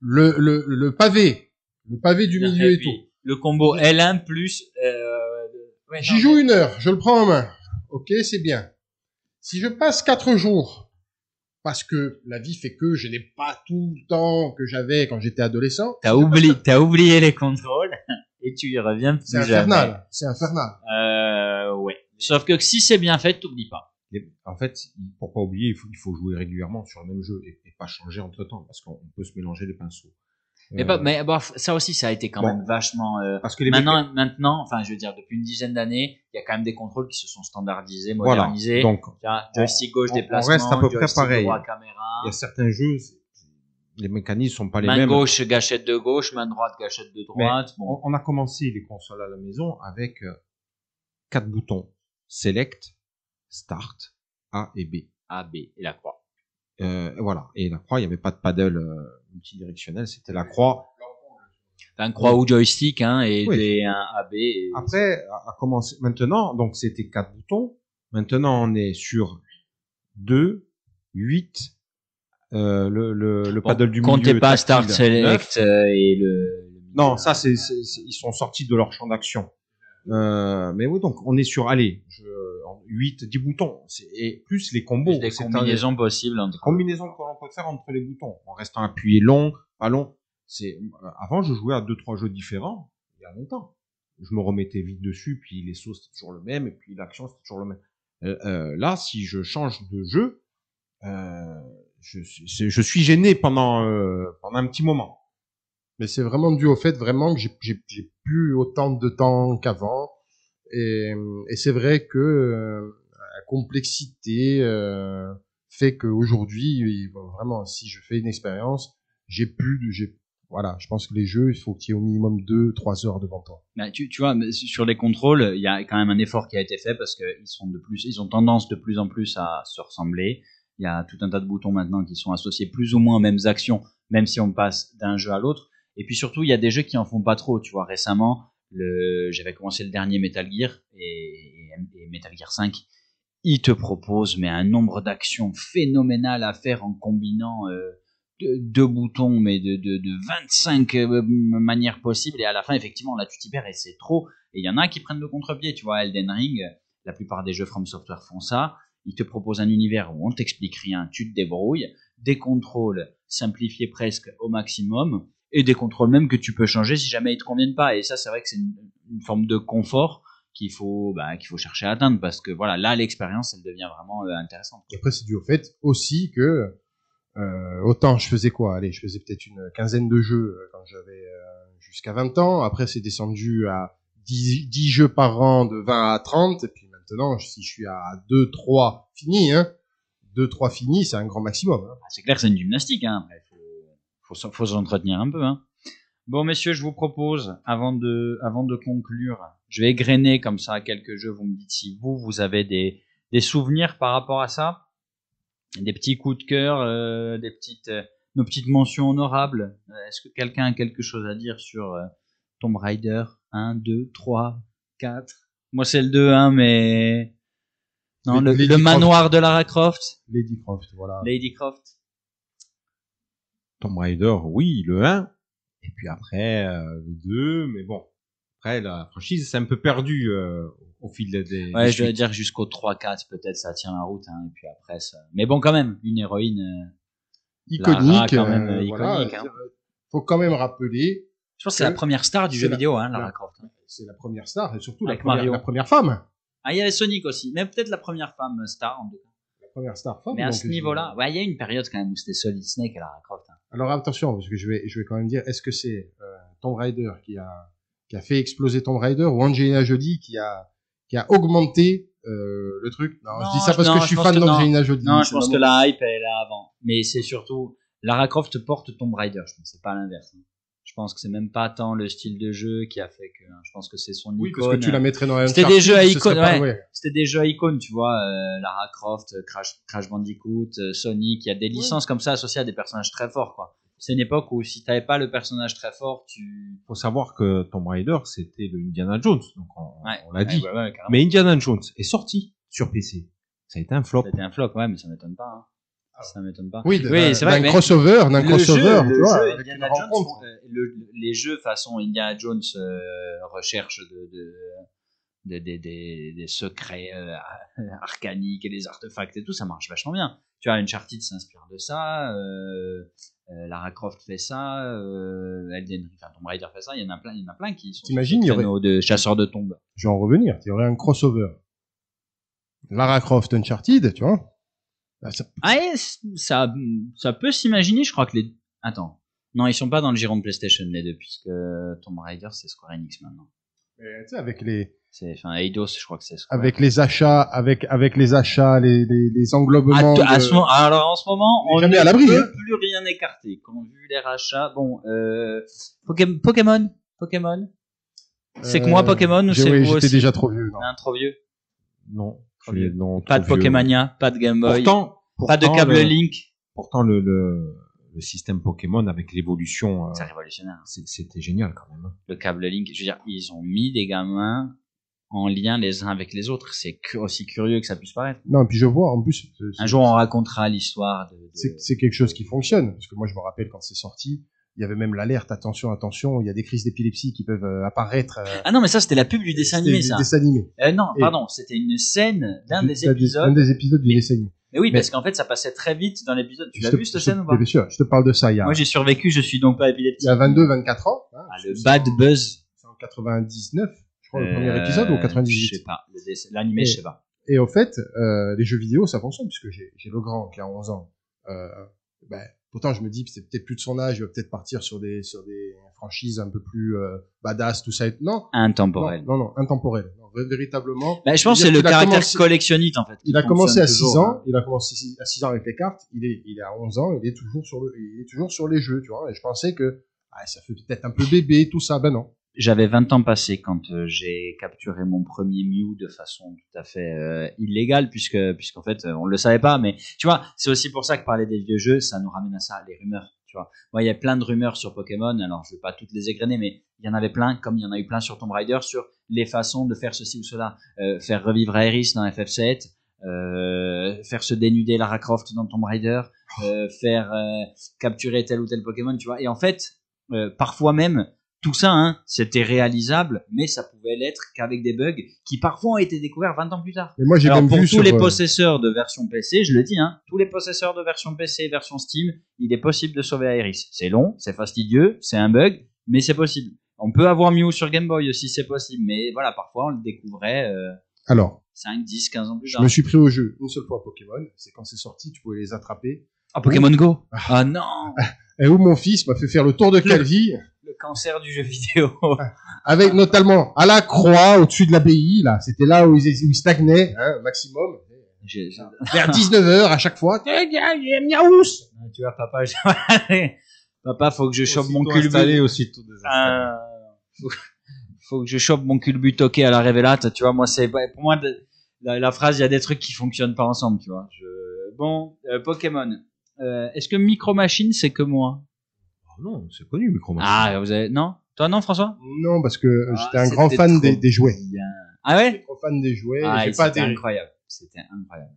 Speaker 2: le, le, le pavé, le pavé du milieu
Speaker 1: Et
Speaker 2: tout.
Speaker 1: Le combo L1 plus. Euh, ouais,
Speaker 2: J'y joue une heure, je le prends en main. Ok, c'est bien. Si je passe quatre jours, parce que la vie fait que je n'ai pas tout le temps que j'avais quand j'étais adolescent,
Speaker 1: T'as oublié, t'as oublié les contrôles et tu y reviens plus
Speaker 2: c'est infernal. C'est infernal.
Speaker 1: Euh, ouais. Sauf que si c'est bien fait, t'oublies pas.
Speaker 3: En fait, pour pas oublier, il faut, il faut jouer régulièrement sur le même jeu et, et pas changer entre temps parce qu'on peut se mélanger les pinceaux.
Speaker 1: Mais,
Speaker 3: Euh,
Speaker 1: pas, mais bof, ça aussi, ça a été quand
Speaker 3: bon.
Speaker 1: même vachement. euh,
Speaker 3: parce que les
Speaker 1: maintenant, maintenant, enfin, je veux dire, depuis une dizaine d'années, il y a quand même des contrôles qui se sont standardisés,
Speaker 3: voilà.
Speaker 1: modernisés.
Speaker 3: Donc,
Speaker 1: Tiens, joystick gauche,
Speaker 3: on- on
Speaker 1: déplacement,
Speaker 3: reste à peu près
Speaker 1: joystick
Speaker 3: pareil.
Speaker 1: droit, caméra.
Speaker 3: il y a certains jeux, les mécanismes sont pas les
Speaker 1: main
Speaker 3: mêmes.
Speaker 1: gauche, gâchette de gauche, main droite, gâchette de droite. bon.
Speaker 3: On, on a commencé les consoles à la maison avec euh, quatre boutons Select, Start, A et B.
Speaker 1: A, B et la croix.
Speaker 3: Euh, voilà. Et la croix, il n'y avait pas de paddle euh, multidirectionnel, c'était la croix.
Speaker 1: Enfin, croix ou joystick, hein, et,
Speaker 3: Oui.
Speaker 1: et un A, B. et-
Speaker 3: Après, à, à commencer maintenant, donc c'était quatre boutons. Maintenant, on est sur 2, 8, euh, le, le, le
Speaker 1: Bon,
Speaker 3: paddle du
Speaker 1: comptez
Speaker 3: milieu.
Speaker 1: pas
Speaker 3: tactile,
Speaker 1: Start. Select euh, et le.
Speaker 3: Non, ça, c'est, ils sont sortis de leur champ d'action. Euh, mais oui, donc on est sur, allez, je, 8, 10 boutons, et plus les combos.
Speaker 1: plus des
Speaker 3: un-
Speaker 1: combinaisons possibles entre.
Speaker 3: combinaisons que l'on peut faire entre les boutons, en restant appuyé long, pas long. C'est, euh, avant, je jouais à deux, trois jeux différents, il y a longtemps. Je me remettais vite dessus, puis les sauts, c'était toujours le même, et puis l'action, c'était toujours le même. Euh, euh, là, si je change de jeu, euh, je, je suis gêné pendant, euh, pendant un petit moment.
Speaker 2: Mais c'est vraiment dû au fait vraiment que j'ai- j'ai j'ai plus autant de temps qu'avant. Et, c'est vrai que euh, la complexité euh, fait qu'aujourd'hui, vraiment, si je fais une expérience, j'ai plus de, voilà, je pense que les jeux, il faut qu'il y ait au minimum 2-3 heures devant toi.
Speaker 1: Bah, tu, tu vois, sur les contrôles, il y a quand même un effort qui a été fait parce qu'ils ont tendance de plus en plus à se ressembler. Il y a tout un tas de boutons maintenant qui sont associés plus ou moins aux mêmes actions, même si on passe d'un jeu à l'autre. Et puis surtout, il y a des jeux qui en font pas trop. Tu vois, récemment, j'avais commencé le dernier Metal Gear et, et- et Metal Gear 5. Il te propose mais un nombre d'actions phénoménal à faire en combinant euh, deux, boutons, mais de 25 euh, manières possibles. Et à la fin, effectivement, là, tu t'y perds et c'est trop. Et il y en a qui prennent le contre-pied. Tu vois, Elden Ring, la plupart des jeux From Software font ça. Ils te proposent un univers où on t'explique rien, tu te débrouilles. des contrôles simplifiés presque au maximum, et des contrôles même que tu peux changer si jamais ils te conviennent pas. Et ça, c'est vrai que c'est une, une forme de confort qu'il faut, bah, qu'il faut chercher à atteindre parce que voilà, là, l'expérience, elle devient vraiment euh, intéressante.
Speaker 2: Et après, c'est dû au fait aussi que euh, autant je faisais quoi? Allez, je faisais peut-être une quinzaine de jeux euh, quand j'avais euh, jusqu'à 20 ans. Après, c'est descendu à 10, 10 jeux par an de 20 à 30. Et puis maintenant, si je suis à 2, 3 finis, hein, 2, 3 finis, c'est un grand maximum. Hein.
Speaker 1: Ah, c'est clair, c'est une gymnastique. Hein. Après, faut, faut, s'en- faut s'entretenir un peu. Hein. Bon, messieurs, je vous propose, avant de, avant de conclure, je vais égrener comme ça quelques jeux. Vous me dites si vous, vous avez des, des souvenirs par rapport à ça, des petits coups de cœur, euh, des petites, euh, nos petites mentions honorables. Euh, Est-ce que quelqu'un a quelque chose à dire sur euh, Tomb Raider? 1, 2, 3, 4 Moi, c'est le 2, hein, mais non, le,
Speaker 2: Lady
Speaker 1: le manoir de Lara Croft,
Speaker 2: Lady Croft, voilà.
Speaker 1: Lady Croft.
Speaker 3: Tomb Raider, oui, le 1. Et puis après, euh, le 2. Mais bon, après, la franchise s'est un peu perdue euh, au fil des... des
Speaker 1: Ouais,
Speaker 3: des
Speaker 1: je dois dire jusqu'au 3-4, peut-être ça tient la route, hein, et puis après ça. Mais bon, quand même, une héroïne. euh,
Speaker 2: Iconique.
Speaker 1: Lara, quand même,
Speaker 2: voilà.
Speaker 1: iconique, hein.
Speaker 2: Faut quand même rappeler,
Speaker 1: Je pense que c'est la première star du
Speaker 2: c'est
Speaker 1: jeu
Speaker 2: la-
Speaker 1: vidéo, hein, Lara
Speaker 2: la-
Speaker 1: Croft.
Speaker 2: c'est la première star et surtout la première,
Speaker 1: Mario.
Speaker 2: la première femme.
Speaker 1: Ah, il y avait Sonic aussi, mais peut-être la première femme star en tout cas.
Speaker 2: La première star femme.
Speaker 1: Mais à ce niveau-là, ouais, il y a eu une période quand même où c'était Solid Snake et Lara Croft. hein.
Speaker 2: Alors attention, parce que je vais, je vais quand même dire, est-ce que c'est euh, Tomb Raider qui a, qui a fait exploser Tomb Raider ou Angelina Jolie qui a, qui a augmenté euh, le truc? Non,
Speaker 1: Non,
Speaker 2: je dis ça parce
Speaker 1: non,
Speaker 2: que je suis fan d'Angelina Jolie.
Speaker 1: Non, je pense que la hype elle est là avant. Mais c'est surtout Lara Croft porte Tomb Raider, je pense, c'est pas l'inverse. hein. Je pense que c'est même pas tant le style de jeu qui a fait que. hein, Je pense que c'est son
Speaker 2: Oui,
Speaker 1: icône.
Speaker 2: parce que tu la mettrais dans un
Speaker 1: C'était des jeux à icône,
Speaker 2: icône,
Speaker 1: ouais. c'était des jeux à icônes, tu vois, euh, Lara Croft, Crash, Crash Bandicoot, euh, Sonic, il y a des licences comme ça associées à des personnages très forts, quoi. C'est une époque où si t'avais pas le personnage très fort, tu...
Speaker 3: faut savoir que Tomb Raider, c'était le Indiana Jones. Donc on,
Speaker 1: Ouais.
Speaker 3: on l'a dit.
Speaker 1: Ouais, ouais, ouais, carrément.
Speaker 3: Mais Indiana Jones est sorti sur PC. Ça a été un flop.
Speaker 1: C'était un flop, ouais, mais ça m'étonne pas, hein. Ça m'étonne pas.
Speaker 2: Oui,
Speaker 1: c'est vrai,
Speaker 2: d'un crossover, d'un crossover,
Speaker 1: jeu,
Speaker 2: tu
Speaker 1: le
Speaker 2: vois,
Speaker 1: jeu Indiana Jones, euh, le- les jeux façon Indiana Jones euh, recherche de, de, de- des- des- des secrets euh, arcaniques et des artefacts et tout, ça marche vachement bien. Tu vois, Uncharted s'inspire de ça, euh, euh, Lara Croft fait ça, euh, Elden Ring, enfin Tomb Raider fait ça, il y en a plein, il y en a plein qui sont
Speaker 2: T'imagines, il y aurait-
Speaker 1: de chasseurs de tombes.
Speaker 2: Je vais en revenir. Il y aurait un crossover. Lara Croft Uncharted, tu vois. Bah, ça-
Speaker 1: Ah, et ça, ça peut s'imaginer, je crois que les... Attends. Non, ils sont pas dans le giron de PlayStation, les deux, puisque Tomb Raider, c'est Square Enix maintenant.
Speaker 2: tu sais, avec les,
Speaker 1: C'est, enfin, Eidos, je crois que c'est Square.
Speaker 2: avec les achats, avec, avec les achats, les, les, les englobements.
Speaker 1: À, à
Speaker 2: de-
Speaker 1: ce moment- alors en ce moment,
Speaker 2: On
Speaker 1: ne
Speaker 2: à l'abri,
Speaker 1: peut
Speaker 2: hein.
Speaker 1: plus rien écarter. Quand vu les rachats, bon, euh, Poké- Pokémon, Pokémon. C'est que moi
Speaker 2: Euh,
Speaker 1: Pokémon ou c'est
Speaker 2: oui,
Speaker 1: vous
Speaker 2: J'étais
Speaker 1: aussi?
Speaker 2: déjà trop vieux. non.
Speaker 1: Un trop vieux?
Speaker 3: Non. Non,
Speaker 1: Pas de
Speaker 3: vieux.
Speaker 1: Pokémania, pas de Game Boy,
Speaker 3: Pourtant,
Speaker 1: pas de câble
Speaker 3: le-
Speaker 1: Link.
Speaker 3: Pourtant, le, le, le système Pokémon avec l'évolution, euh,
Speaker 1: C'est révolutionnaire.
Speaker 3: c'était génial quand même. hein.
Speaker 1: Le câble Link, je veux dire, ils ont mis des gamins en lien les uns avec les autres. C'est aussi curieux que ça puisse paraître.
Speaker 2: Non, et puis je vois, en plus,
Speaker 1: Un jour, on racontera l'histoire de. de-
Speaker 2: c'est c'est quelque chose qui fonctionne. Parce que moi, je me rappelle quand c'est sorti, il y avait même l'alerte, attention, attention, il y a des crises d'épilepsie qui peuvent euh, apparaître. euh,
Speaker 1: Ah non, mais ça, c'était la pub du dessin animé,
Speaker 2: du
Speaker 1: ça.
Speaker 2: dessin animé.
Speaker 1: Euh, non,
Speaker 2: Et-
Speaker 1: pardon, c'était une scène d'un
Speaker 2: Du-
Speaker 1: des
Speaker 2: Un
Speaker 1: épisodes.
Speaker 2: des épisodes du
Speaker 1: Mais-
Speaker 2: dessin animé.
Speaker 1: Mais oui,
Speaker 2: Mais-
Speaker 1: parce qu'en fait, ça passait très vite dans l'épisode. Tu
Speaker 2: Je
Speaker 1: l'as vu cette
Speaker 2: je te-
Speaker 1: scène ou pas
Speaker 2: Bien sûr, je te parle de ça il y a,
Speaker 1: Moi, j'ai survécu, je suis donc pas
Speaker 2: il
Speaker 1: épileptique.
Speaker 2: y a 22, 24 ans. hein,
Speaker 1: Ah, le bad buzz.
Speaker 2: C'est en 99, je crois, le premier épisode, ou
Speaker 1: Je
Speaker 2: 98.
Speaker 1: sais pas. L'animé, je sais pas.
Speaker 2: Et au fait, les jeux vidéo, ça fonctionne, puisque j'ai j'ai le grand qui a 11 ans. Euh, ben, pourtant, je me dis, c'est peut-être plus de son âge, il va peut-être partir sur des, sur des franchises un peu plus euh, badass, tout ça. et- Non,
Speaker 1: Intemporel.
Speaker 2: non, non, non, intemporel. Non, véritablement.
Speaker 1: Bah, je pense que c'est le caractère
Speaker 2: commencé-
Speaker 1: collectionniste, en fait. qui
Speaker 2: Il a commencé à 6
Speaker 1: toujours,
Speaker 2: ans,
Speaker 1: hein.
Speaker 2: il a commencé à 6 ans avec les cartes, il est, il est à 11 ans, il est toujours sur le, il est toujours sur les jeux, tu vois. Et je pensais que, ah, ça fait peut-être un peu bébé, tout ça. Ben non.
Speaker 1: J'avais 20 ans passés quand euh, j'ai capturé mon premier Mew de façon tout à fait euh, illégale, puisque, puisqu'en fait, euh, on le savait pas. Mais tu vois, c'est aussi pour ça que parler des vieux jeux, ça nous ramène à ça, les rumeurs. Tu vois, moi, il y a plein de rumeurs sur Pokémon. Alors, je vais pas toutes les égrener, mais il y en avait plein, comme il y en a eu plein sur Tomb Raider, sur les façons de faire ceci ou cela, faire revivre Aeris dans FF7. Euh, faire se dénuder Lara Croft dans Tomb Raider, faire capturer tel ou tel Pokémon, tu vois. Et en fait, parfois même, tout ça, hein, c'était réalisable, mais ça pouvait l'être qu'avec des bugs qui parfois ont été découverts 20 ans plus tard.
Speaker 2: Mais moi, j'ai
Speaker 1: Alors
Speaker 2: même
Speaker 1: pour
Speaker 2: vu
Speaker 1: tous
Speaker 2: sur,
Speaker 1: les
Speaker 2: euh,
Speaker 1: possesseurs de version PC, je le dis, hein, tous les possesseurs de version PC et version Steam, il est possible de sauver Iris. C'est long, c'est fastidieux, c'est un bug, mais c'est possible. On peut avoir Mew sur Game Boy aussi, c'est possible, mais voilà, parfois on le découvrait euh,
Speaker 2: Alors,
Speaker 1: 5, 10, 15 ans plus
Speaker 2: je
Speaker 1: tard.
Speaker 2: me suis pris au jeu une seule fois à Pokémon. C'est quand c'est sorti, tu pouvais les attraper.
Speaker 1: Ah, Pokémon Go Ah non
Speaker 2: Et où mon fils m'a fait faire le tour de Calvi,
Speaker 1: cancer du jeu vidéo.
Speaker 2: avec notamment à la croix, au-dessus de l'abbaye, là. C'était là où ils, où ils stagnaient, hein, maximum.
Speaker 1: J'ai- j'ai-
Speaker 2: Vers 19h à chaque fois. Miaous
Speaker 1: Ah, Tu vois, papa, je- papa, faut que je chope mon culbut.
Speaker 3: installé, aussitôt désinstallé.
Speaker 1: Euh, faut, faut que je chope mon culbut toqué à la révélate, tu vois. Moi, c'est pour moi de- la, la phrase, il y a des trucs qui fonctionnent pas ensemble, tu vois. Je- bon, euh, Pokémon. Euh, Est-ce que Micro Machine, c'est que moi?
Speaker 3: Non, c'est connu, Micro Machine.
Speaker 1: Ah, vous avez non? Toi, non, François?
Speaker 2: Non, parce que
Speaker 1: Ah,
Speaker 2: j'étais un grand fan des, des jouets.
Speaker 1: bien. Ah ouais?
Speaker 2: J'étais trop fan des jouets.
Speaker 1: Ah,
Speaker 2: j'ai pas
Speaker 1: c'était
Speaker 2: adhéré.
Speaker 1: incroyable. C'était incroyable.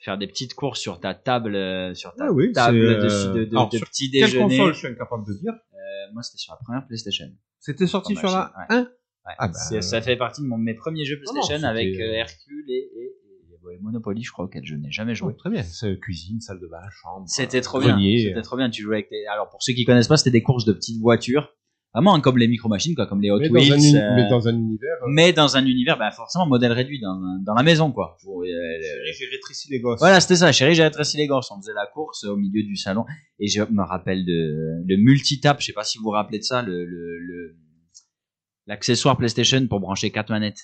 Speaker 1: Faire des petites courses sur ta table, euh, sur ta
Speaker 3: Ah oui,
Speaker 1: table de,
Speaker 3: euh,
Speaker 1: de, de-
Speaker 3: alors,
Speaker 1: de
Speaker 3: sur
Speaker 1: petit
Speaker 3: Quelle
Speaker 1: déjeuner.
Speaker 3: console je suis incapable de dire?
Speaker 1: Euh, moi, c'était sur la première PlayStation.
Speaker 3: C'était sorti sur la
Speaker 1: Machine,
Speaker 3: 1
Speaker 1: Ouais.
Speaker 3: Ah bah,
Speaker 1: ça fait partie de mon, mes premiers jeux
Speaker 3: Non, non,
Speaker 1: PlayStation avec Hercule et, et, Monopoly, je crois, auquel je n'ai jamais joué.
Speaker 3: Ouais, très bien. C'est cuisine, salle de bain, chambre.
Speaker 1: C'était
Speaker 3: euh,
Speaker 1: trop bien. C'était trop bien. Tu jouais avec tes... Alors pour ceux qui connaissent pas, c'était des courses de petites voitures, vraiment hein, comme les micro machines, quoi, comme les Hot
Speaker 2: Mais dans,
Speaker 1: Wheels.
Speaker 2: un uni-
Speaker 1: euh,
Speaker 2: mais dans un univers. euh,
Speaker 1: mais dans un univers, bah, forcément modèle réduit dans, un- dans la maison, quoi. Pour, euh,
Speaker 3: J'ai rétréci les gosses.
Speaker 1: Voilà, c'était ça. Chérie, j'ai rétréci les gosses. On faisait la course au milieu du salon. Et je me rappelle de le multitap. Je sais pas si vous vous rappelez de ça, le, le, le- l'accessoire PlayStation pour brancher quatre manettes.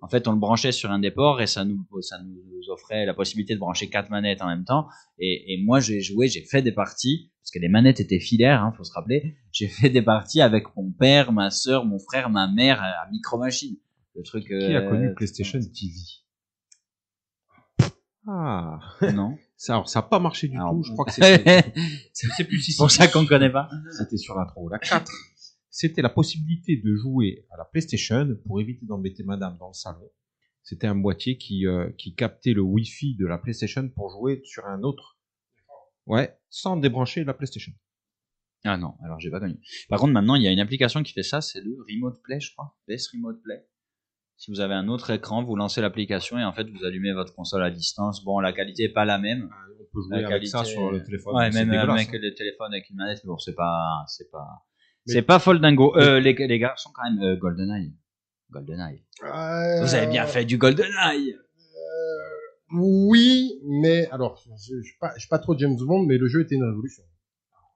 Speaker 1: En fait, on le branchait sur un des ports et ça nous, ça nous offrait la possibilité de brancher quatre manettes en même temps. Et, et moi, j'ai joué, j'ai fait des parties parce que les manettes étaient filaires, hein, faut se rappeler. J'ai fait des parties avec mon père, ma sœur, mon frère, ma mère à Micro Machine. Le truc.
Speaker 3: Qui a
Speaker 1: euh,
Speaker 3: connu PlayStation TV Ah,
Speaker 1: Non.
Speaker 3: ça, alors, ça a pas marché du
Speaker 1: Alors,
Speaker 3: tout. Je crois que
Speaker 1: c'est
Speaker 3: C'est plus si
Speaker 1: pour ça qu'on connaît pas.
Speaker 3: C'était sur la 3 ou la 4. C'était la possibilité de jouer à la PlayStation pour éviter d'embêter madame dans le salon. C'était un boîtier qui, euh, qui captait le Wi-Fi de la PlayStation pour jouer sur un autre. Ouais, sans débrancher la PlayStation.
Speaker 1: Ah non, alors j'ai pas connu. Par contre, maintenant, il y a une application qui fait ça, c'est le Remote Play, je crois. PS Remote Play. Si vous avez un autre écran, vous lancez l'application et en fait, vous allumez votre console à distance. Bon, la qualité est pas la même.
Speaker 3: On peut
Speaker 1: La
Speaker 3: jouer avec ça
Speaker 1: qualité-
Speaker 3: sur le téléphone.
Speaker 1: Ouais, même avec
Speaker 3: hein.
Speaker 1: le téléphone avec une manette, mais bon, c'est pas, c'est pas,
Speaker 2: Mais-
Speaker 1: c'est pas folle dingo. Euh, les, les gars sont quand même euh, GoldenEye. GoldenEye.
Speaker 2: euh,
Speaker 1: Vous avez bien fait du GoldenEye.
Speaker 2: Oui, mais alors, je je suis pas, trop James Bond, mais le jeu était une révolution.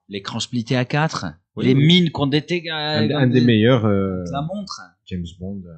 Speaker 1: L'écran splitté à 4
Speaker 3: Oui,
Speaker 1: les
Speaker 3: oui.
Speaker 1: mines qu'on détecte.
Speaker 3: un, un des meilleurs euh,
Speaker 1: La montre.
Speaker 3: James Bond, euh,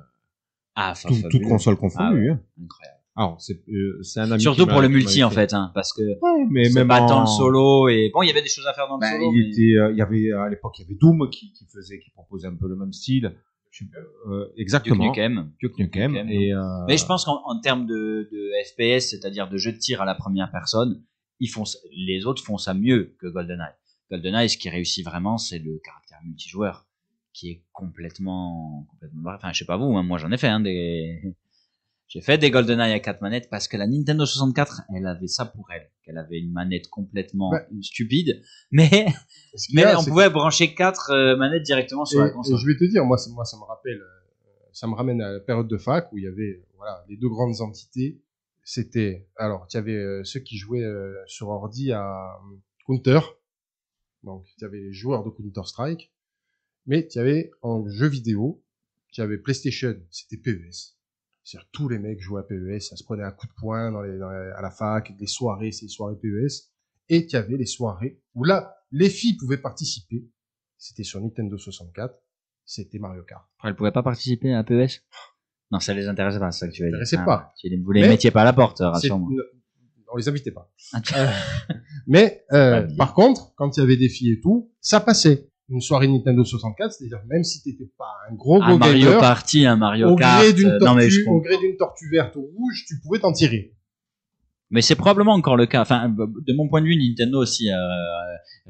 Speaker 1: Ah,
Speaker 3: tout, toute console confondue. hein.
Speaker 1: Incroyable.
Speaker 3: Alors, c'est euh, c'est un ami
Speaker 1: Surtout pour le multi, en fait, hein, parce que
Speaker 3: Ouais, mais
Speaker 1: c'est
Speaker 3: même
Speaker 1: pas tant
Speaker 3: en-
Speaker 1: le solo et bon il y avait des choses à faire dans le
Speaker 3: Ben,
Speaker 1: solo
Speaker 3: il
Speaker 1: mais-
Speaker 3: était, euh, il y avait à l'époque il y avait Doom qui, qui faisait, qui proposait un peu le même style. Euh,
Speaker 1: Duke
Speaker 3: exactement.
Speaker 1: Nukem.
Speaker 3: Duke Nukem. Et, euh,
Speaker 1: mais je pense qu'en en termes de, de FPS c'est-à-dire de jeu de tir à la première personne ils font les autres font ça mieux que GoldenEye GoldenEye ce qui réussit vraiment c'est le caractère multijoueur qui est complètement complètement barré. enfin je sais pas vous hein, moi j'en ai fait hein, des j'ai fait des GoldenEye à quatre manettes parce que la Nintendo 64 elle avait ça pour elle qu'elle avait une manette complètement stupide mais mais
Speaker 2: a,
Speaker 1: on pouvait brancher quatre euh, manettes directement sur
Speaker 2: Et,
Speaker 1: la
Speaker 2: et
Speaker 1: console
Speaker 2: je vais te dire, moi, moi, ça me rappelle, euh, ça me ramène à la période de fac où il y avait, voilà, les deux grandes entités. C'était, alors, il y avait euh, ceux qui jouaient euh, sur ordi à Counter. Donc, il y avait les joueurs de Counter Strike. Mais il y avait en jeu vidéo, il y avait PlayStation, c'était PES. C'est-à-dire tous les mecs jouaient à PES, ça se prenait un coup de poing dans les, dans les- à la fac, des soirées, c'est les soirées PES. Et il y avait les soirées où là, les filles pouvaient participer. C'était sur Nintendo 64. C'était Mario Kart.
Speaker 1: Elles pouvaient pas participer à PES Non, ça les intéressait pas, c'est ça que tu veux dire.
Speaker 2: Intéressait
Speaker 1: Ah,
Speaker 2: pas.
Speaker 1: Tu les, vous les
Speaker 2: Mais-
Speaker 1: mettiez pas à la porte, rassure-moi.
Speaker 2: On les invitait pas.
Speaker 1: Ah,
Speaker 2: Mais euh, par contre, quand il y avait des filles et tout, ça passait. Une soirée Nintendo 64, c'est-à-dire même si t'étais pas un gros
Speaker 1: Un
Speaker 2: gros
Speaker 1: Mario
Speaker 2: gamer,
Speaker 1: Party, un Mario
Speaker 2: au
Speaker 1: Kart.
Speaker 2: gré d'une
Speaker 1: euh, non, mais je
Speaker 2: tortue, au gré d'une tortue verte ou rouge, tu pouvais t'en tirer.
Speaker 1: Mais c'est probablement encore le cas. Enfin, de mon point de vue, Nintendo aussi euh,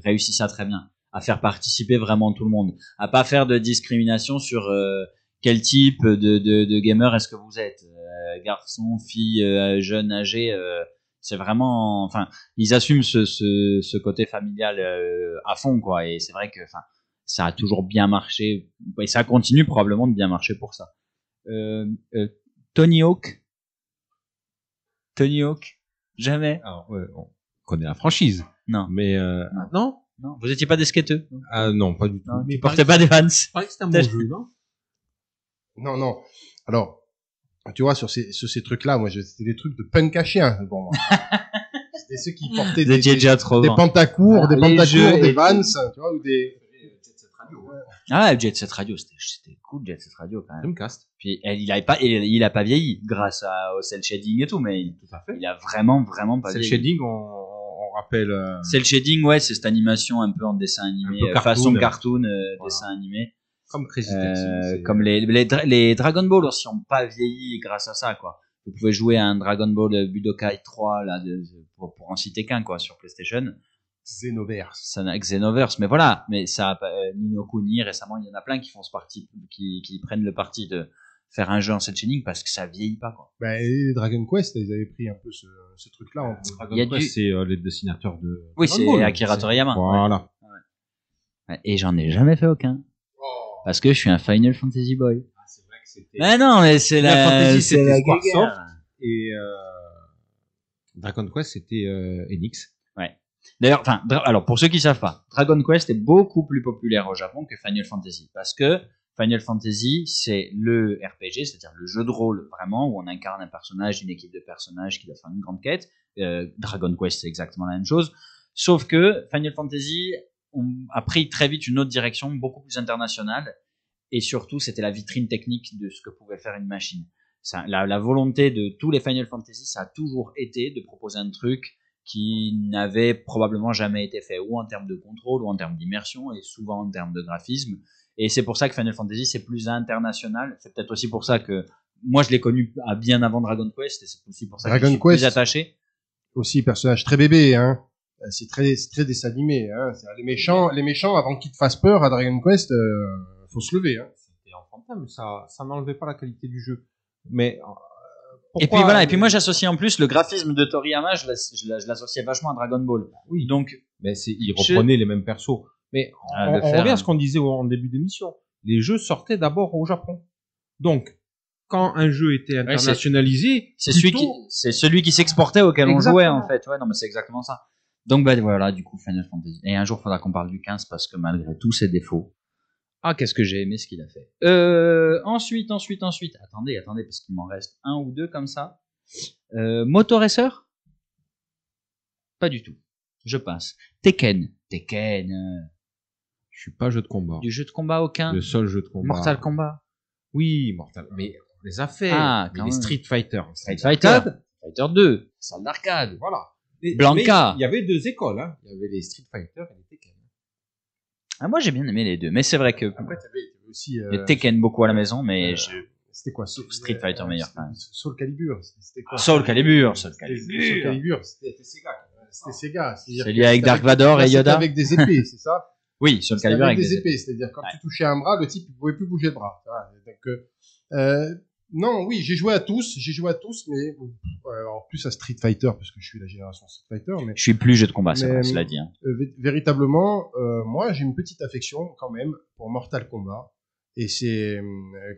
Speaker 1: réussit ça très bien. À faire participer vraiment tout le monde. À pas faire de discrimination sur euh, quel type de, de, de gamer est-ce que vous êtes. Euh, garçon, fille, euh, jeune, âgé. C'est vraiment... Enfin, ils assument ce, ce, ce côté familial euh, à fond, quoi. Et c'est vrai que... Enfin, ça a toujours bien marché et ça continue probablement de bien marcher pour ça. Euh, euh, Tony Hawk, Tony Hawk, jamais.
Speaker 3: Alors, ouais, on connaît la franchise,
Speaker 1: Non,
Speaker 3: mais euh, non.
Speaker 1: non, vous étiez pas des skateux? non
Speaker 3: Ah non, pas du tout.
Speaker 1: Non,
Speaker 3: Mais
Speaker 1: tu portais pas des Vans.
Speaker 3: il paraît que c'était un bon jeu, non?
Speaker 2: Non, non. Alors, tu vois, sur ces, sur ces trucs-là, moi, c'était des trucs de punk à chien, moi. c'était ceux qui portaient des, des,
Speaker 1: trop
Speaker 2: des
Speaker 1: loin.
Speaker 2: pantacours,
Speaker 1: Ah,
Speaker 2: des pantacours, des
Speaker 1: étaient-
Speaker 2: vans, tu vois, ou des...
Speaker 1: Ah, Jet Set Radio, c'était cool Jet Set Radio quand même.
Speaker 3: Dreamcast.
Speaker 1: Puis elle, il a pas, il, il a pas vieilli grâce à, au cel shading et tout, mais il,
Speaker 3: Tout à fait.
Speaker 1: il a vraiment vraiment pas vieilli.
Speaker 3: shading, on, on rappelle. euh,
Speaker 1: Cel shading, ouais, c'est cette animation un peu en dessin animé,
Speaker 3: Un peu
Speaker 1: euh,
Speaker 3: cartoon.
Speaker 1: façon cartoon, euh,
Speaker 3: Voilà.
Speaker 1: dessin animé.
Speaker 3: Comme Crazy
Speaker 1: Euh,
Speaker 3: Taxi.
Speaker 1: comme les, les, dra- les Dragon Ball aussi ont pas vieilli grâce à ça, quoi. Vous pouvez jouer à un Dragon Ball Budokai 3, là, de, pour, pour en citer qu'un, quoi, sur PlayStation.
Speaker 2: Xenoverse.
Speaker 1: Ça n'a Xenoverse, mais voilà. Mais ça, euh, Nino Kuni, récemment, il y en a plein qui font ce parti, qui, qui prennent le parti de faire un jeu en shading parce que ça vieillit pas, quoi.
Speaker 2: Ben, les Dragon Quest, ils avaient pris un peu ce, ce truc-là. en-
Speaker 3: Dragon
Speaker 1: il y a
Speaker 3: Quest,
Speaker 1: du-
Speaker 3: c'est euh, les dessinateurs de.
Speaker 1: Oui,
Speaker 3: Dragon
Speaker 1: c'est. Akira Toriyama.
Speaker 3: Voilà.
Speaker 1: Ouais, Et j'en ai jamais fait aucun. Parce que je suis un Final Fantasy Boy.
Speaker 3: Ah, c'est vrai que c'était.
Speaker 1: Mais non, mais c'est
Speaker 3: Final
Speaker 1: la,
Speaker 3: Fantasy,
Speaker 1: c'est
Speaker 3: c'était
Speaker 1: la
Speaker 3: Squaresoft. Et euh, Dragon Quest, c'était euh, Enix.
Speaker 1: D'ailleurs, enfin, alors pour ceux qui savent pas, Dragon Quest est beaucoup plus populaire au Japon que Final Fantasy parce que Final Fantasy c'est le RPG, c'est-à-dire le jeu de rôle vraiment où on incarne un personnage, une équipe de personnages qui doit faire une grande quête. Euh, Dragon Quest c'est exactement la même chose, sauf que Final Fantasy on a pris très vite une autre direction beaucoup plus internationale et surtout c'était la vitrine technique de ce que pouvait faire une machine. Ça, la, la volonté de tous les Final Fantasy, ça a toujours été de proposer un truc qui n'avait probablement jamais été fait, ou en termes de contrôle, ou en termes d'immersion, et souvent en termes de graphisme. Et c'est pour ça que Final Fantasy, c'est plus international. C'est peut-être aussi pour ça que moi, je l'ai connu bien avant Dragon Quest, et c'est aussi pour ça que
Speaker 2: Dragon
Speaker 1: je suis
Speaker 2: Quest.
Speaker 1: plus attaché.
Speaker 2: Aussi, personnage très bébé, hein. Euh, C'est très, c'est très dessin animé, hein. C'est- Les méchants, les méchants, avant qu'ils te fassent peur à Dragon Quest, euh, faut se lever, hein.
Speaker 3: C'était enfantin, mais ça, ça n'enlevait pas la qualité du jeu. Mais. euh,
Speaker 1: Et puis voilà, et puis moi, j'associe en plus le graphisme de Toriyama, je l'ass- je l'ass- je l'associais vachement à Dragon Ball.
Speaker 3: Oui.
Speaker 1: Donc,
Speaker 3: Mais c'est, il
Speaker 1: Je-
Speaker 3: reprenait les mêmes persos. Mais on,
Speaker 1: Ah,
Speaker 3: on
Speaker 1: faire,
Speaker 3: revient à ce qu'on disait en début d'émission. Les jeux sortaient d'abord au Japon. Donc, quand un jeu était internationalisé,
Speaker 1: c'est celui qui, c'est celui qui s'exportait auquel on jouait, en fait. Ouais, non, mais c'est exactement ça. Donc, bah, voilà, du coup, Final Fantasy. Et un jour, il faudra qu'on parle du 15 parce que malgré tous ses défauts. Ah, qu'est-ce que j'ai aimé ce qu'il a fait. Euh, ensuite, ensuite, ensuite. Attendez, attendez, parce qu'il m'en reste un ou deux comme ça. Euh, Motoracer? Pas du tout. Je passe. Tekken. Tekken. euh,
Speaker 3: je suis pas jeu de combat.
Speaker 1: du jeu de combat aucun.
Speaker 3: Le seul jeu de combat.
Speaker 1: Mortal Kombat.
Speaker 3: Oui, Mortal. Mais on les a fait.
Speaker 1: Ah, quand
Speaker 3: les. Street Fighter.
Speaker 1: Street Fighter. Fighter 2. Salle d'arcade.
Speaker 3: Voilà.
Speaker 1: Blanca.
Speaker 3: mais Il y avait deux écoles. Hein. Il y avait les Street Fighter et les Tekken.
Speaker 1: Ah, moi, j'ai bien aimé les deux. Mais c'est vrai que
Speaker 2: Après, t'avais aussi, euh,
Speaker 1: les Tekken beaucoup à la maison, mais
Speaker 2: euh,
Speaker 1: je...
Speaker 2: c'était quoi? Soul-
Speaker 1: Street Fighter meilleur, même.
Speaker 2: Soul Calibur. c'était- quoi?
Speaker 1: Soul Calibur, Soul
Speaker 2: C'était-
Speaker 1: Calibur.
Speaker 2: Soul Calibur. C'était c'était Sega. C'était Sega.
Speaker 1: C'est lié avec Dark Vador et Yoda.
Speaker 2: avec des épées, c'est ça?
Speaker 1: Oui, Soul Calibur
Speaker 2: avec
Speaker 1: avec
Speaker 2: des épées, c'est-à-dire quand
Speaker 1: Ouais.
Speaker 2: tu touchais un bras, le type il pouvait plus bouger le bras. Voilà. Donc, euh, euh, non, oui, j'ai joué à tous, j'ai joué à tous, mais euh, en plus à Street Fighter parce que je suis la génération Street Fighter, mais
Speaker 1: Je suis plus jeu de combat, c'est
Speaker 2: Mais-
Speaker 1: vrai, cela dit. hein.
Speaker 2: euh, vé- véritablement, euh, moi j'ai une petite affection quand même pour Mortal Kombat et c'est euh,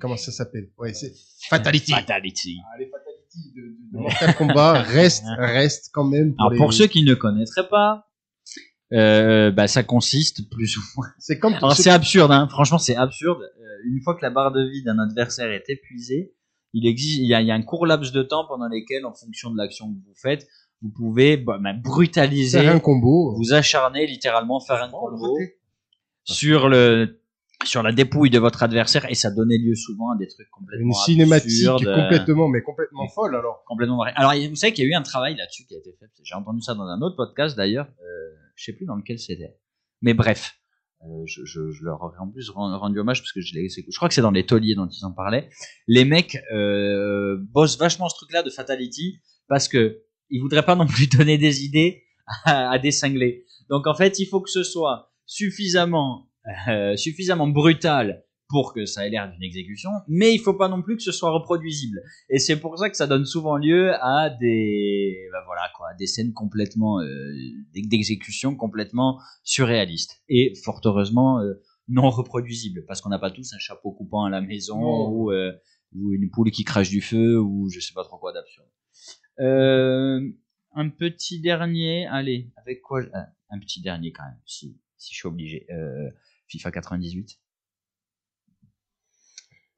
Speaker 2: comment ça s'appelle? Ouais, c'est Fatality.
Speaker 1: Fatality.
Speaker 2: Ah, les Fatality de, de- de Mortal Kombat restent restent quand même. Pour
Speaker 1: Alors,
Speaker 2: les-
Speaker 1: pour ceux qui ne connaîtraient pas, euh, bah, ça consiste plus ou moins.
Speaker 2: c'est comme
Speaker 1: Alors,
Speaker 2: c'est-
Speaker 1: c'est absurde, hein. Franchement, c'est absurde. Euh, une fois que la barre de vie d'un adversaire est épuisée, il existe, il y a, il y a un court laps de temps pendant lequel, en fonction de l'action que vous faites, vous pouvez bah, bah, brutaliser
Speaker 2: faire un combo.
Speaker 1: vous acharner littéralement faire un combo sur le sur la dépouille de votre adversaire et ça donnait lieu souvent à des trucs complètement
Speaker 2: Une cinématique
Speaker 1: absurdes, euh,
Speaker 2: complètement, mais complètement folle alors.
Speaker 1: complètement vrai. Alors vous savez qu'il y a eu un travail là-dessus qui a été fait. J'ai entendu ça dans un autre podcast d'ailleurs. Euh, je sais plus dans lequel c'était. Mais bref, euh, je, je, je leur aurais en plus ren- rendu hommage parce que je crois que c'est dans les tauliers dont ils en parlaient. Les mecs euh, bossent vachement ce truc-là de Fatality parce que ils voudraient pas non plus donner des idées à, à des cinglés. Donc en fait, il faut que ce soit suffisamment euh, suffisamment brutal pour que ça ait l'air d'une exécution, mais il faut pas non plus que ce soit reproduisible. Et c'est pour ça que ça donne souvent lieu à des, bah voilà quoi, des scènes complètement euh, d'exécution complètement surréalistes. Et fort heureusement, euh, non reproduisibles parce qu'on n'a pas tous un chapeau coupant à la maison ou, euh, ou une poule qui crache du feu ou je sais pas trop quoi d'absurde. Un petit dernier, allez, avec quoi Un petit dernier quand même, si, si je suis obligé. FIFA 98.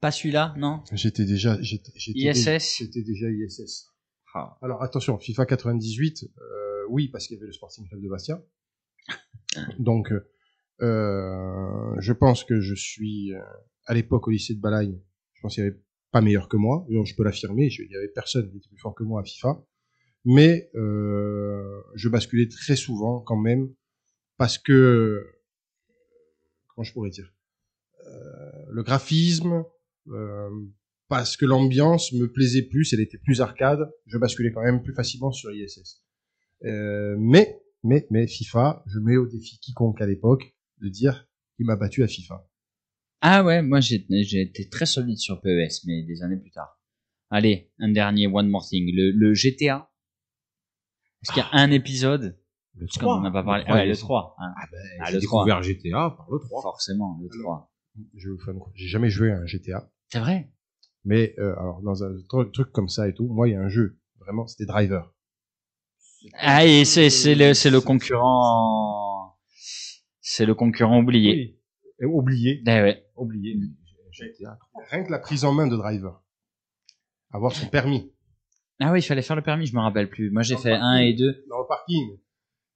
Speaker 1: Pas celui-là, non
Speaker 2: J'étais déjà, j'étais, j'étais
Speaker 1: ISS.
Speaker 2: déjà- C'était déjà ISS.
Speaker 1: Ah.
Speaker 2: Alors attention, FIFA 98, euh, oui, parce qu'il y avait le Sporting Club de Bastia. Donc, euh, euh, je pense que je suis euh, à l'époque au lycée de Balagne. Je pense qu'il y avait pas meilleur que moi. Donc, je peux l'affirmer. je- Il y avait personne qui était plus fort que moi à FIFA. Mais euh, je basculais très souvent quand même parce que comment je pourrais dire Euh, le graphisme, euh, parce que l'ambiance me plaisait plus, elle était plus arcade, je basculais quand même plus facilement sur ISS. Euh, mais, mais, mais FIFA, je mets au défi quiconque à l'époque de dire qu'il m'a battu à FIFA.
Speaker 1: Ah ouais, moi j'ai j'ai été très solide sur PES, mais des années plus tard. Allez, un dernier One More Thing. Le, le GTA. Est-ce qu'il y a un épisode?
Speaker 3: Le
Speaker 1: Parce qu'on n'a pas parlé. Ah ouais, le 3. hein.
Speaker 3: Ah ben,
Speaker 1: Ah,
Speaker 3: j'ai
Speaker 1: le
Speaker 3: découvert GTA par le 3.
Speaker 1: Forcément, le
Speaker 2: Alors.
Speaker 1: 3.
Speaker 2: Je vais vous faire une- J'ai jamais joué à un GTA,
Speaker 1: C'est vrai
Speaker 2: mais euh, alors dans un tru- truc comme ça et tout, moi il y a un jeu, vraiment, c'était Driver.
Speaker 1: Ah, et c'est c'est le, c'est le concurrent. C'est le concurrent oublié.
Speaker 3: Oui. Oublié.
Speaker 1: Eh ouais.
Speaker 3: Oublié. GTA 3.
Speaker 2: Rien que la prise en main de Driver, avoir son permis
Speaker 1: Ah oui, il fallait faire le permis, je me rappelle plus. Moi j'ai fait. 1 et 2.
Speaker 2: dans le parking,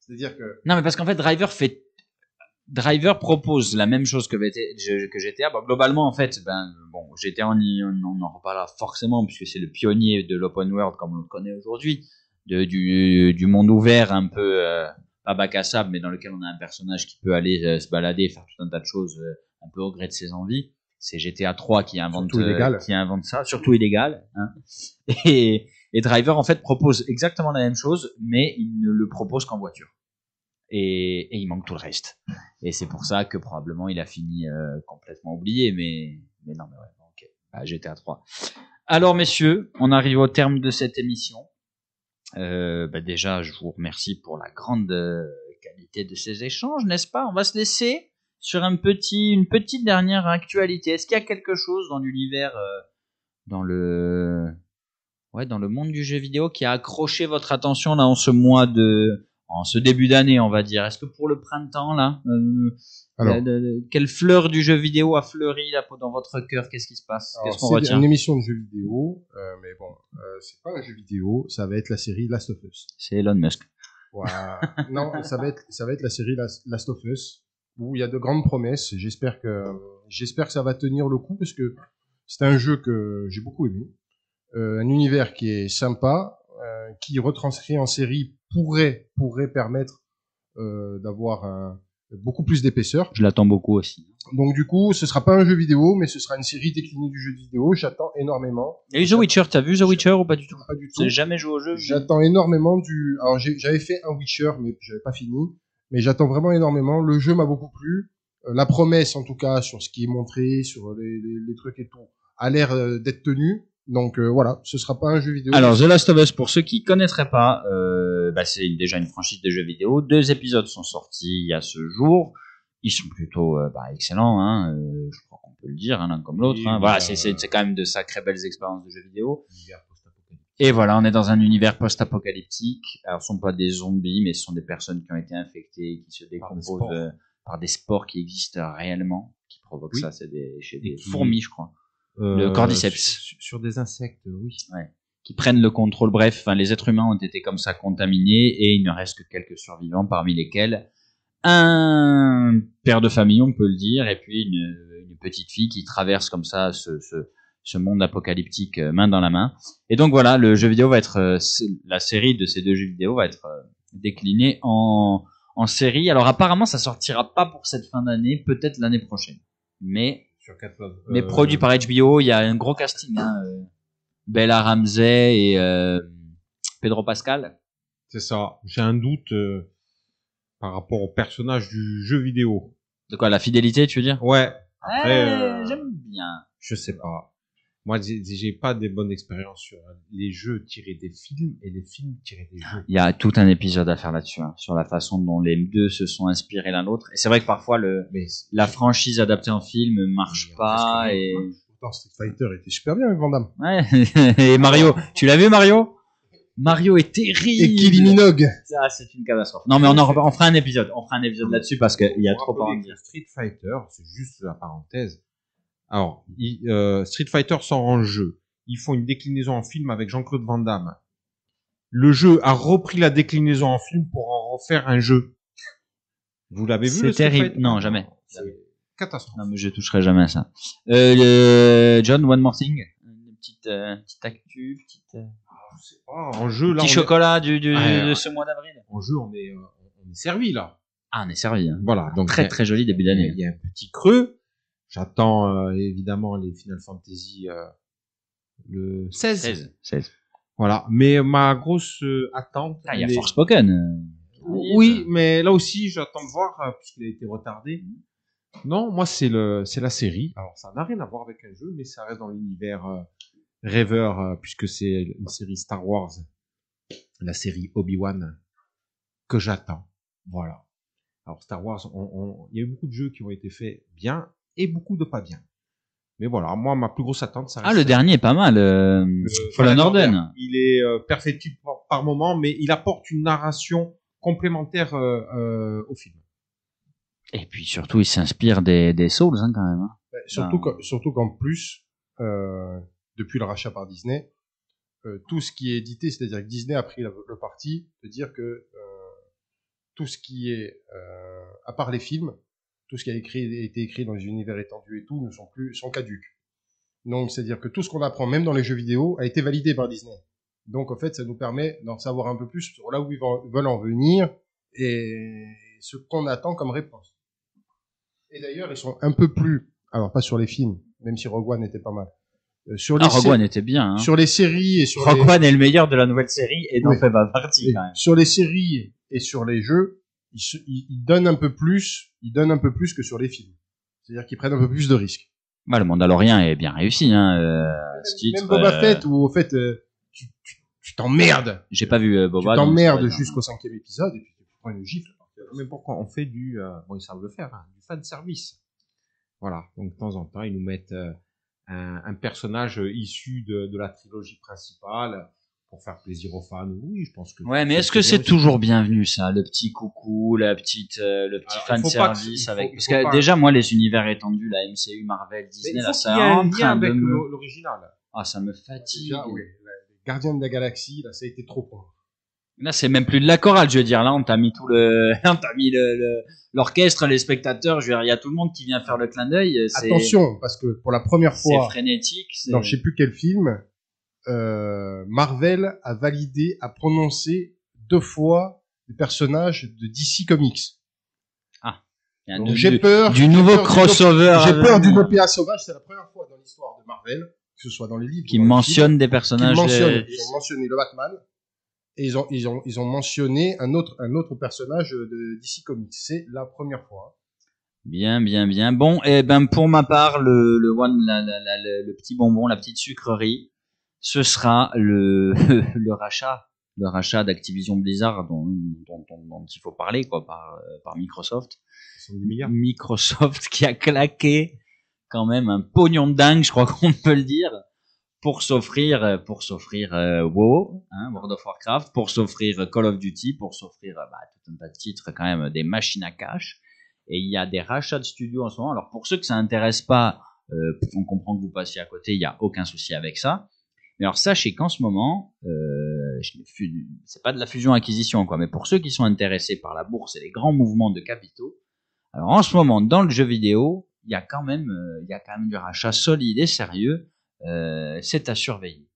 Speaker 2: c'est-à-dire que
Speaker 1: Non, mais parce qu'en fait, Driver fait. Driver propose la même chose que, GTA. Bon, globalement, en fait, ben, bon, GTA, on, on, en reparlera forcément, puisque c'est le pionnier de l'open world comme on le connaît aujourd'hui, du, du monde ouvert, un peu, euh, pas bac à sable, mais dans lequel on a un personnage qui peut aller euh, se balader faire tout un tas de choses, euh, un peu au gré de ses envies. C'est GTA 3 qui invente, euh, qui invente ça, surtout illégal. Hein. Et, et Driver, en fait, propose exactement la même chose, mais il ne le propose qu'en voiture. Et, il manque tout le reste. Et c'est pour ça que probablement il a fini euh, complètement oublié, mais, non, mais ouais, ok. Bah, GTA 3. Alors, messieurs, on arrive au terme de cette émission. Euh, bah, déjà, je vous remercie pour la grande euh, qualité de ces échanges, n'est-ce pas? On va se laisser sur une petite dernière actualité. Est-ce qu'il y a quelque chose dans l'univers, dans le, ouais, dans le monde du jeu vidéo qui a accroché votre attention là en ce mois de, en ce début d'année, on va dire. Est-ce que pour le printemps là, euh,
Speaker 2: Alors.
Speaker 1: la- la- la- quelle fleur du jeu vidéo a fleuri là dans votre cœur? Qu'est-ce qui se passe? Qu'est-ce qu'on
Speaker 2: c'est
Speaker 1: retient?
Speaker 2: une émission de jeux vidéo, euh, mais bon, euh, c'est pas un jeu vidéo, ça va être la série Last of Us.
Speaker 1: C'est Elon Musk.
Speaker 2: Voilà. non, ça va être, ça va être la série Last, of Us où il y a de grandes promesses. J'espère que, j'espère que ça va tenir le coup parce que c'est un jeu que j'ai beaucoup aimé, Euh, un univers qui est sympa, qui retranscrit en série pourrait, pourrait permettre euh, d'avoir beaucoup plus d'épaisseur.
Speaker 1: Je l'attends beaucoup aussi.
Speaker 2: Donc du coup, ce sera pas un jeu vidéo, mais ce sera une série déclinée du jeu vidéo. J'attends énormément.
Speaker 1: Et The Witcher, t'as vu The Witcher ou pas du tout?
Speaker 2: Pas du tout.
Speaker 1: J'ai jamais joué au jeu.
Speaker 2: J'attends énormément du. Alors j'avais fait un Witcher, mais j'avais pas fini. Mais j'attends vraiment énormément. Le jeu m'a beaucoup plu. Euh, la promesse, en tout cas, sur ce qui est montré, sur les, les, les trucs et tout, a l'air euh, d'être tenu. Donc euh, voilà, ce sera pas un jeu vidéo.
Speaker 1: Alors, The Last of Us, pour ceux qui connaîtraient pas, euh, bah, c'est déjà une franchise de jeux vidéo. Deux épisodes sont sortis il y a ce jour. Ils sont plutôt euh, bah, excellents, hein, je crois qu'on peut le dire, hein, l'un comme l'autre. Hein.
Speaker 3: bah,
Speaker 1: Voilà, c'est c'est- quand même de sacrées belles expériences de jeux vidéo. Et voilà, on est dans un univers post-apocalyptique. Alors, ce sont pas des zombies, mais ce sont des personnes qui ont été infectées, qui se décomposent par des spores qui existent réellement, qui provoquent
Speaker 3: Oui.
Speaker 1: ça. C'est des, chez des fourmis, je crois.
Speaker 3: Euh,
Speaker 1: Le cordyceps.
Speaker 3: Sur, sur des insectes, oui.
Speaker 1: qui prennent le contrôle. Bref, enfin, les êtres humains ont été comme ça contaminés et il ne reste que quelques survivants, parmi lesquels un père de famille, on peut le dire, et puis une, une petite fille qui traverse comme ça ce, ce, ce monde apocalyptique euh, main dans la main. Et donc voilà, le jeu vidéo va être, euh, la série de ces deux jeux vidéo va être euh, déclinée en, en série. Alors apparemment, ça sortira pas pour cette fin d'année, peut-être l'année prochaine. Mais
Speaker 3: Sur quatre
Speaker 1: mais
Speaker 3: Euh,
Speaker 1: produit par HBO, il y a un gros casting. Hein, euh, Bella Ramsey et euh, Pedro Pascal.
Speaker 3: C'est ça. J'ai un doute euh, par rapport au personnage du jeu vidéo.
Speaker 1: De quoi La fidélité, tu veux dire?
Speaker 3: Ouais. Après,
Speaker 1: Ouais,
Speaker 3: euh,
Speaker 1: J'aime bien.
Speaker 3: je sais pas. Moi, j'ai pas des bonnes expériences sur les jeux tirés des films et les films tirés des jeux.
Speaker 1: Il y a tout un épisode à faire là-dessus, hein, sur la façon dont les deux se sont inspirés l'un l'autre. Et c'est vrai que parfois le,
Speaker 3: Mais
Speaker 1: la franchise adaptée en film marche pas et,
Speaker 2: Pourtant, Street Fighter était super bien avec Van Damme.
Speaker 1: ouais. et Mario, tu l'as vu Mario? Mario est terrible.
Speaker 2: Et Kylie Minogue.
Speaker 1: Ça, c'est une catastrophe. Non, mais on en on fera un épisode. On fera un épisode là-dessus parce qu'il y a trop à en dire.
Speaker 3: Street Fighter, c'est juste la parenthèse. Alors, il- euh, Street Fighter sort en jeu. Ils font une déclinaison en film avec Jean-Claude Van Damme. Le jeu a repris la déclinaison en film pour en refaire un jeu. Vous l'avez vu
Speaker 1: C'est terrible. Non, jamais.
Speaker 3: Catastrophe.
Speaker 1: Non, mais je toucherai jamais à ça. Euh, le- John, one more thing. Une petite, euh, petite actu, petite, euh,
Speaker 3: pas, en jeu, là,
Speaker 1: petit chocolat du, du- de ce mois d'avril.
Speaker 3: en jeu, on est, euh, on est servi, là.
Speaker 1: Ah, on est servi. Hein.
Speaker 3: Voilà. Donc,
Speaker 1: Très très joli début d'année.
Speaker 3: il y a un petit creux. J'attends, euh, évidemment, les Final Fantasy, euh, le 16.
Speaker 1: 16. 16.
Speaker 3: Voilà. Mais ma grosse euh, attente.
Speaker 1: Ah, il y a
Speaker 3: est-
Speaker 1: Forspoken.
Speaker 3: Oui, mais là aussi, j'attends de voir, puisqu'il a été retardé. Non, moi, c'est le, c'est la série. Alors, ça n'a rien à voir avec un jeu, mais ça reste dans l'univers euh, rêveur, euh, puisque c'est une série Star Wars, la série Obi-Wan, que j'attends. Voilà. Alors, Star Wars, on, on- il y a eu beaucoup de jeux qui ont été faits bien et beaucoup de pas bien. Mais voilà, moi, ma plus grosse attente, ça
Speaker 1: Ah,
Speaker 3: reste
Speaker 1: le dernier est pas mal. euh,
Speaker 3: le
Speaker 1: Fallen Order.
Speaker 3: Il est euh, perfectible par, par moment, mais il apporte une narration complémentaire euh, euh, au film.
Speaker 1: Et puis surtout, il s'inspire des, des Souls hein, quand même. hein.
Speaker 2: Ouais, Surtout
Speaker 1: Ah.
Speaker 2: qu'en- surtout qu'en plus, euh, depuis le rachat par Disney, euh, tout ce qui est édité, c'est-à-dire que Disney a pris le, le parti de dire que euh, tout ce qui est, euh, à part les films, tout ce qui a écrit, été écrit dans les univers étendus et tout, ne sont plus, sont caduques. Donc, c'est-à-dire que tout ce qu'on apprend, même dans les jeux vidéo, a été validé par Disney. Donc, en fait, ça nous permet d'en savoir un peu plus sur là où ils veulent en venir et ce qu'on attend comme réponse. Et d'ailleurs, ils sont un peu plus, alors pas sur les films, même si Rogue One était pas mal. Euh, sur les
Speaker 1: Ah, Rogue One était bien. Hein.
Speaker 2: sur les séries et sur
Speaker 1: Rogue
Speaker 2: les,
Speaker 1: One est le meilleur de la nouvelle série et n'en
Speaker 2: Oui.
Speaker 1: fait pas partie quand même.
Speaker 2: sur les séries et sur les jeux, ils, se- ils, ils donnent un peu plus, ils donnent un peu plus que sur les films. C'est-à-dire qu'ils prennent un peu plus de risques.
Speaker 1: Bah, le Mandalorien est bien réussi. Hein, euh, ce titre,
Speaker 2: Même Boba
Speaker 1: euh,
Speaker 2: Fett, où au fait, euh, tu, tu, tu t'emmerdes.
Speaker 1: J'ai pas vu euh,
Speaker 2: Tu
Speaker 1: Boba. donc
Speaker 2: t'emmerdes jusqu'au cinquième épisode et puis tu prends une gifle.
Speaker 3: Mais pourquoi on fait du, euh, bon ils savent le faire, hein, du fan service. Voilà, donc de temps en temps ils nous mettent euh, un, un personnage issu de, de la trilogie principale pour faire plaisir aux fans. Oui, je pense que.
Speaker 1: Ouais, mais est-ce que c'est toujours bienvenu ça, le petit coucou, la petite, euh, le petit fan
Speaker 3: que-
Speaker 1: service
Speaker 3: faut-
Speaker 1: avec parce que
Speaker 3: pas-
Speaker 1: déjà moi les univers étendus, la MCU, Marvel, Disney, là ça
Speaker 3: ait un
Speaker 1: en
Speaker 3: lien avec
Speaker 1: me-
Speaker 3: le- l'original.
Speaker 1: ah ça me fatigue.
Speaker 2: Déjà, oui, les Gardiens de la Galaxie, là, ça a été trop moi.
Speaker 1: Là c'est même plus de la chorale, je veux dire là on t'a mis tout le, on t'a mis le le- l'orchestre, les spectateurs, je veux dire il y a tout le monde qui vient faire le clin d'œil. c'est-
Speaker 2: Attention, parce que pour la première
Speaker 1: c'est
Speaker 2: fois,
Speaker 1: frénétique. c'est-
Speaker 2: dans je sais plus quel film, euh, Marvel a validé, a prononcé deux fois les personnages de DC Comics.
Speaker 1: Il y a un
Speaker 2: Donc
Speaker 1: du-
Speaker 2: j'ai
Speaker 1: du-
Speaker 2: peur
Speaker 1: du nouveau
Speaker 2: peur
Speaker 1: crossover.
Speaker 2: J'ai peur d'une
Speaker 1: venir
Speaker 2: OPA sauvage, c'est la première fois dans l'histoire de Marvel, que ce soit dans les livres,
Speaker 1: qui mentionne des personnages.
Speaker 2: mentionnent.
Speaker 1: euh,
Speaker 2: Ils ont mentionné le Batman et ils ont ils ont ils ont mentionné un autre un autre personnage de DC Comics. C'est la première fois.
Speaker 1: Bien, bien, bien. Bon, et ben pour ma part, le, le one, la, la, la- le, le petit bonbon, la petite sucrerie, ce sera le, le rachat, le rachat d'Activision Blizzard dont, dont, dont, dont il faut parler quoi par, euh, par Microsoft.
Speaker 3: 70 milliards.
Speaker 1: Microsoft qui a claqué quand même un pognon de dingue, je crois qu'on peut le dire, pour s'offrir, pour s'offrir euh, WoW, hein, World of Warcraft, pour s'offrir Call of Duty, pour s'offrir euh, bah, tout un tas de titres quand même, des machines à cash. Et il y a des rachats de studios en ce moment. Alors pour ceux que ça intéresse pas, euh, on comprend que vous passiez à côté, il y a aucun souci avec ça. Mais alors sachez qu'en ce moment, euh, c'est pas de la fusion-acquisition quoi, mais pour ceux qui sont intéressés par la bourse et les grands mouvements de capitaux, alors en ce moment dans le jeu vidéo, il y a quand même, euh, il y a quand même du rachat solide et sérieux. Euh, c'est à surveiller.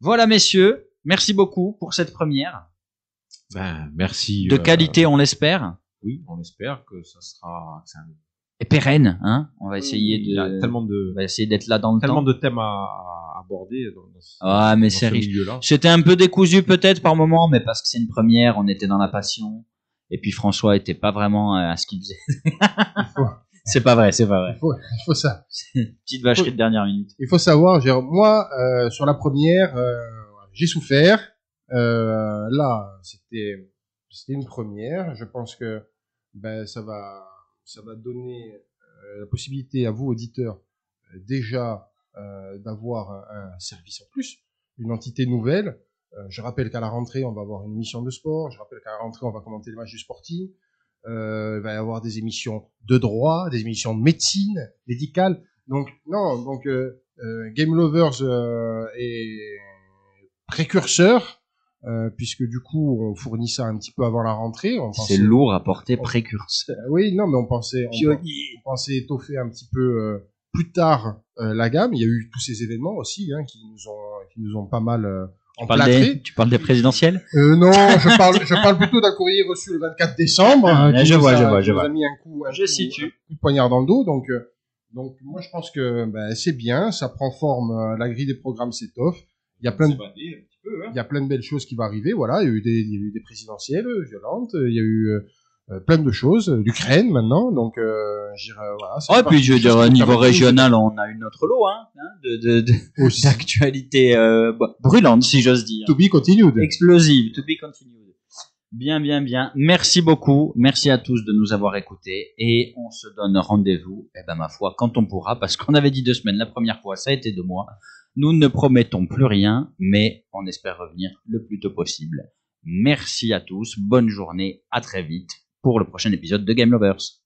Speaker 1: Voilà messieurs, merci beaucoup pour cette première
Speaker 3: Ben, merci.
Speaker 1: de
Speaker 3: euh,
Speaker 1: qualité, on l'espère,
Speaker 3: Oui, on espère que ça sera. que ça-
Speaker 1: et pérenne. Hein on va essayer
Speaker 3: Il y a
Speaker 1: de,
Speaker 3: tellement de,
Speaker 1: on va essayer d'être là dans le
Speaker 3: tellement
Speaker 1: temps.
Speaker 3: de thèmes à, aborder dans, dans ce,
Speaker 1: Ah, mais c'est
Speaker 3: ce
Speaker 1: riche.
Speaker 3: milieu-là.
Speaker 1: C'était un peu décousu peut-être par moment, mais parce que c'est une première, on était dans la passion. Et puis François était pas vraiment euh, à ce qu'il faisait. C'est pas vrai, c'est pas vrai.
Speaker 2: Il faut, il faut ça.
Speaker 1: Petite vacherie de dernière minute.
Speaker 2: Il faut savoir, moi, euh, sur la première, euh, j'ai souffert. Euh, là, c'était, c'était une première. Je pense que ben, ça va, ça va donner euh, la possibilité à vous, auditeurs, euh, déjà euh, d'avoir un, service en plus, une entité nouvelle. Je rappelle qu'à la rentrée, on va avoir une émission de sport. Je rappelle qu'à la rentrée, on va commenter les matchs du Sporting. Il va y avoir des émissions de droit, des émissions de médecine, médicale. Donc non, donc euh, Game Lovers est précurseur euh, puisque du coup on fournit ça un petit peu avant la rentrée.
Speaker 1: C'est lourd à porter précurseur.
Speaker 2: Euh, oui, non, mais on pensait, on, on pensait étoffer un petit peu euh, plus tard euh, la gamme. Il y a eu tous ces événements aussi hein, qui nous ont qui nous ont pas mal euh,
Speaker 1: Tu parles, des, tu parles des présidentielles?
Speaker 2: Euh, non, je parle, je parle plutôt d'un courrier reçu le 24 décembre. hein,
Speaker 1: Ah,
Speaker 2: qui
Speaker 1: je
Speaker 2: nous
Speaker 1: vois,
Speaker 2: a-
Speaker 1: je vois, je vois.
Speaker 2: mis un coup, un
Speaker 1: Je
Speaker 2: coup-
Speaker 1: situe.
Speaker 2: un coup de poignard dans le dos. Donc, euh, donc moi, je pense que ben, c'est bien, ça prend forme. euh, la grille des programmes s'étoffe. Il y a plein de, il y a plein de belles choses qui vont arriver. Voilà, il y a eu des, il y a eu des présidentielles euh, violentes. Il y a eu euh, euh, plein de choses. euh, L'Ukraine maintenant. Donc, euh, je dirais, voilà.
Speaker 1: Ouais, puis je veux dire, au niveau régional, on a eu notre lot hein, hein, de, de, de-
Speaker 2: aussi.
Speaker 1: d'actualité euh, bah, brûlante, si j'ose dire.
Speaker 2: To be continued.
Speaker 1: Explosive, to be continued. Bien, bien, bien. Merci beaucoup. Merci à tous de nous avoir écoutés. Et on se donne rendez-vous, eh ben, ma foi, quand on pourra, parce qu'on avait dit deux semaines la première fois, ça a été deux mois. Nous ne promettons plus rien, mais on espère revenir le plus tôt possible. Merci à tous. Bonne journée. À très vite pour le prochain épisode de Game Lovers.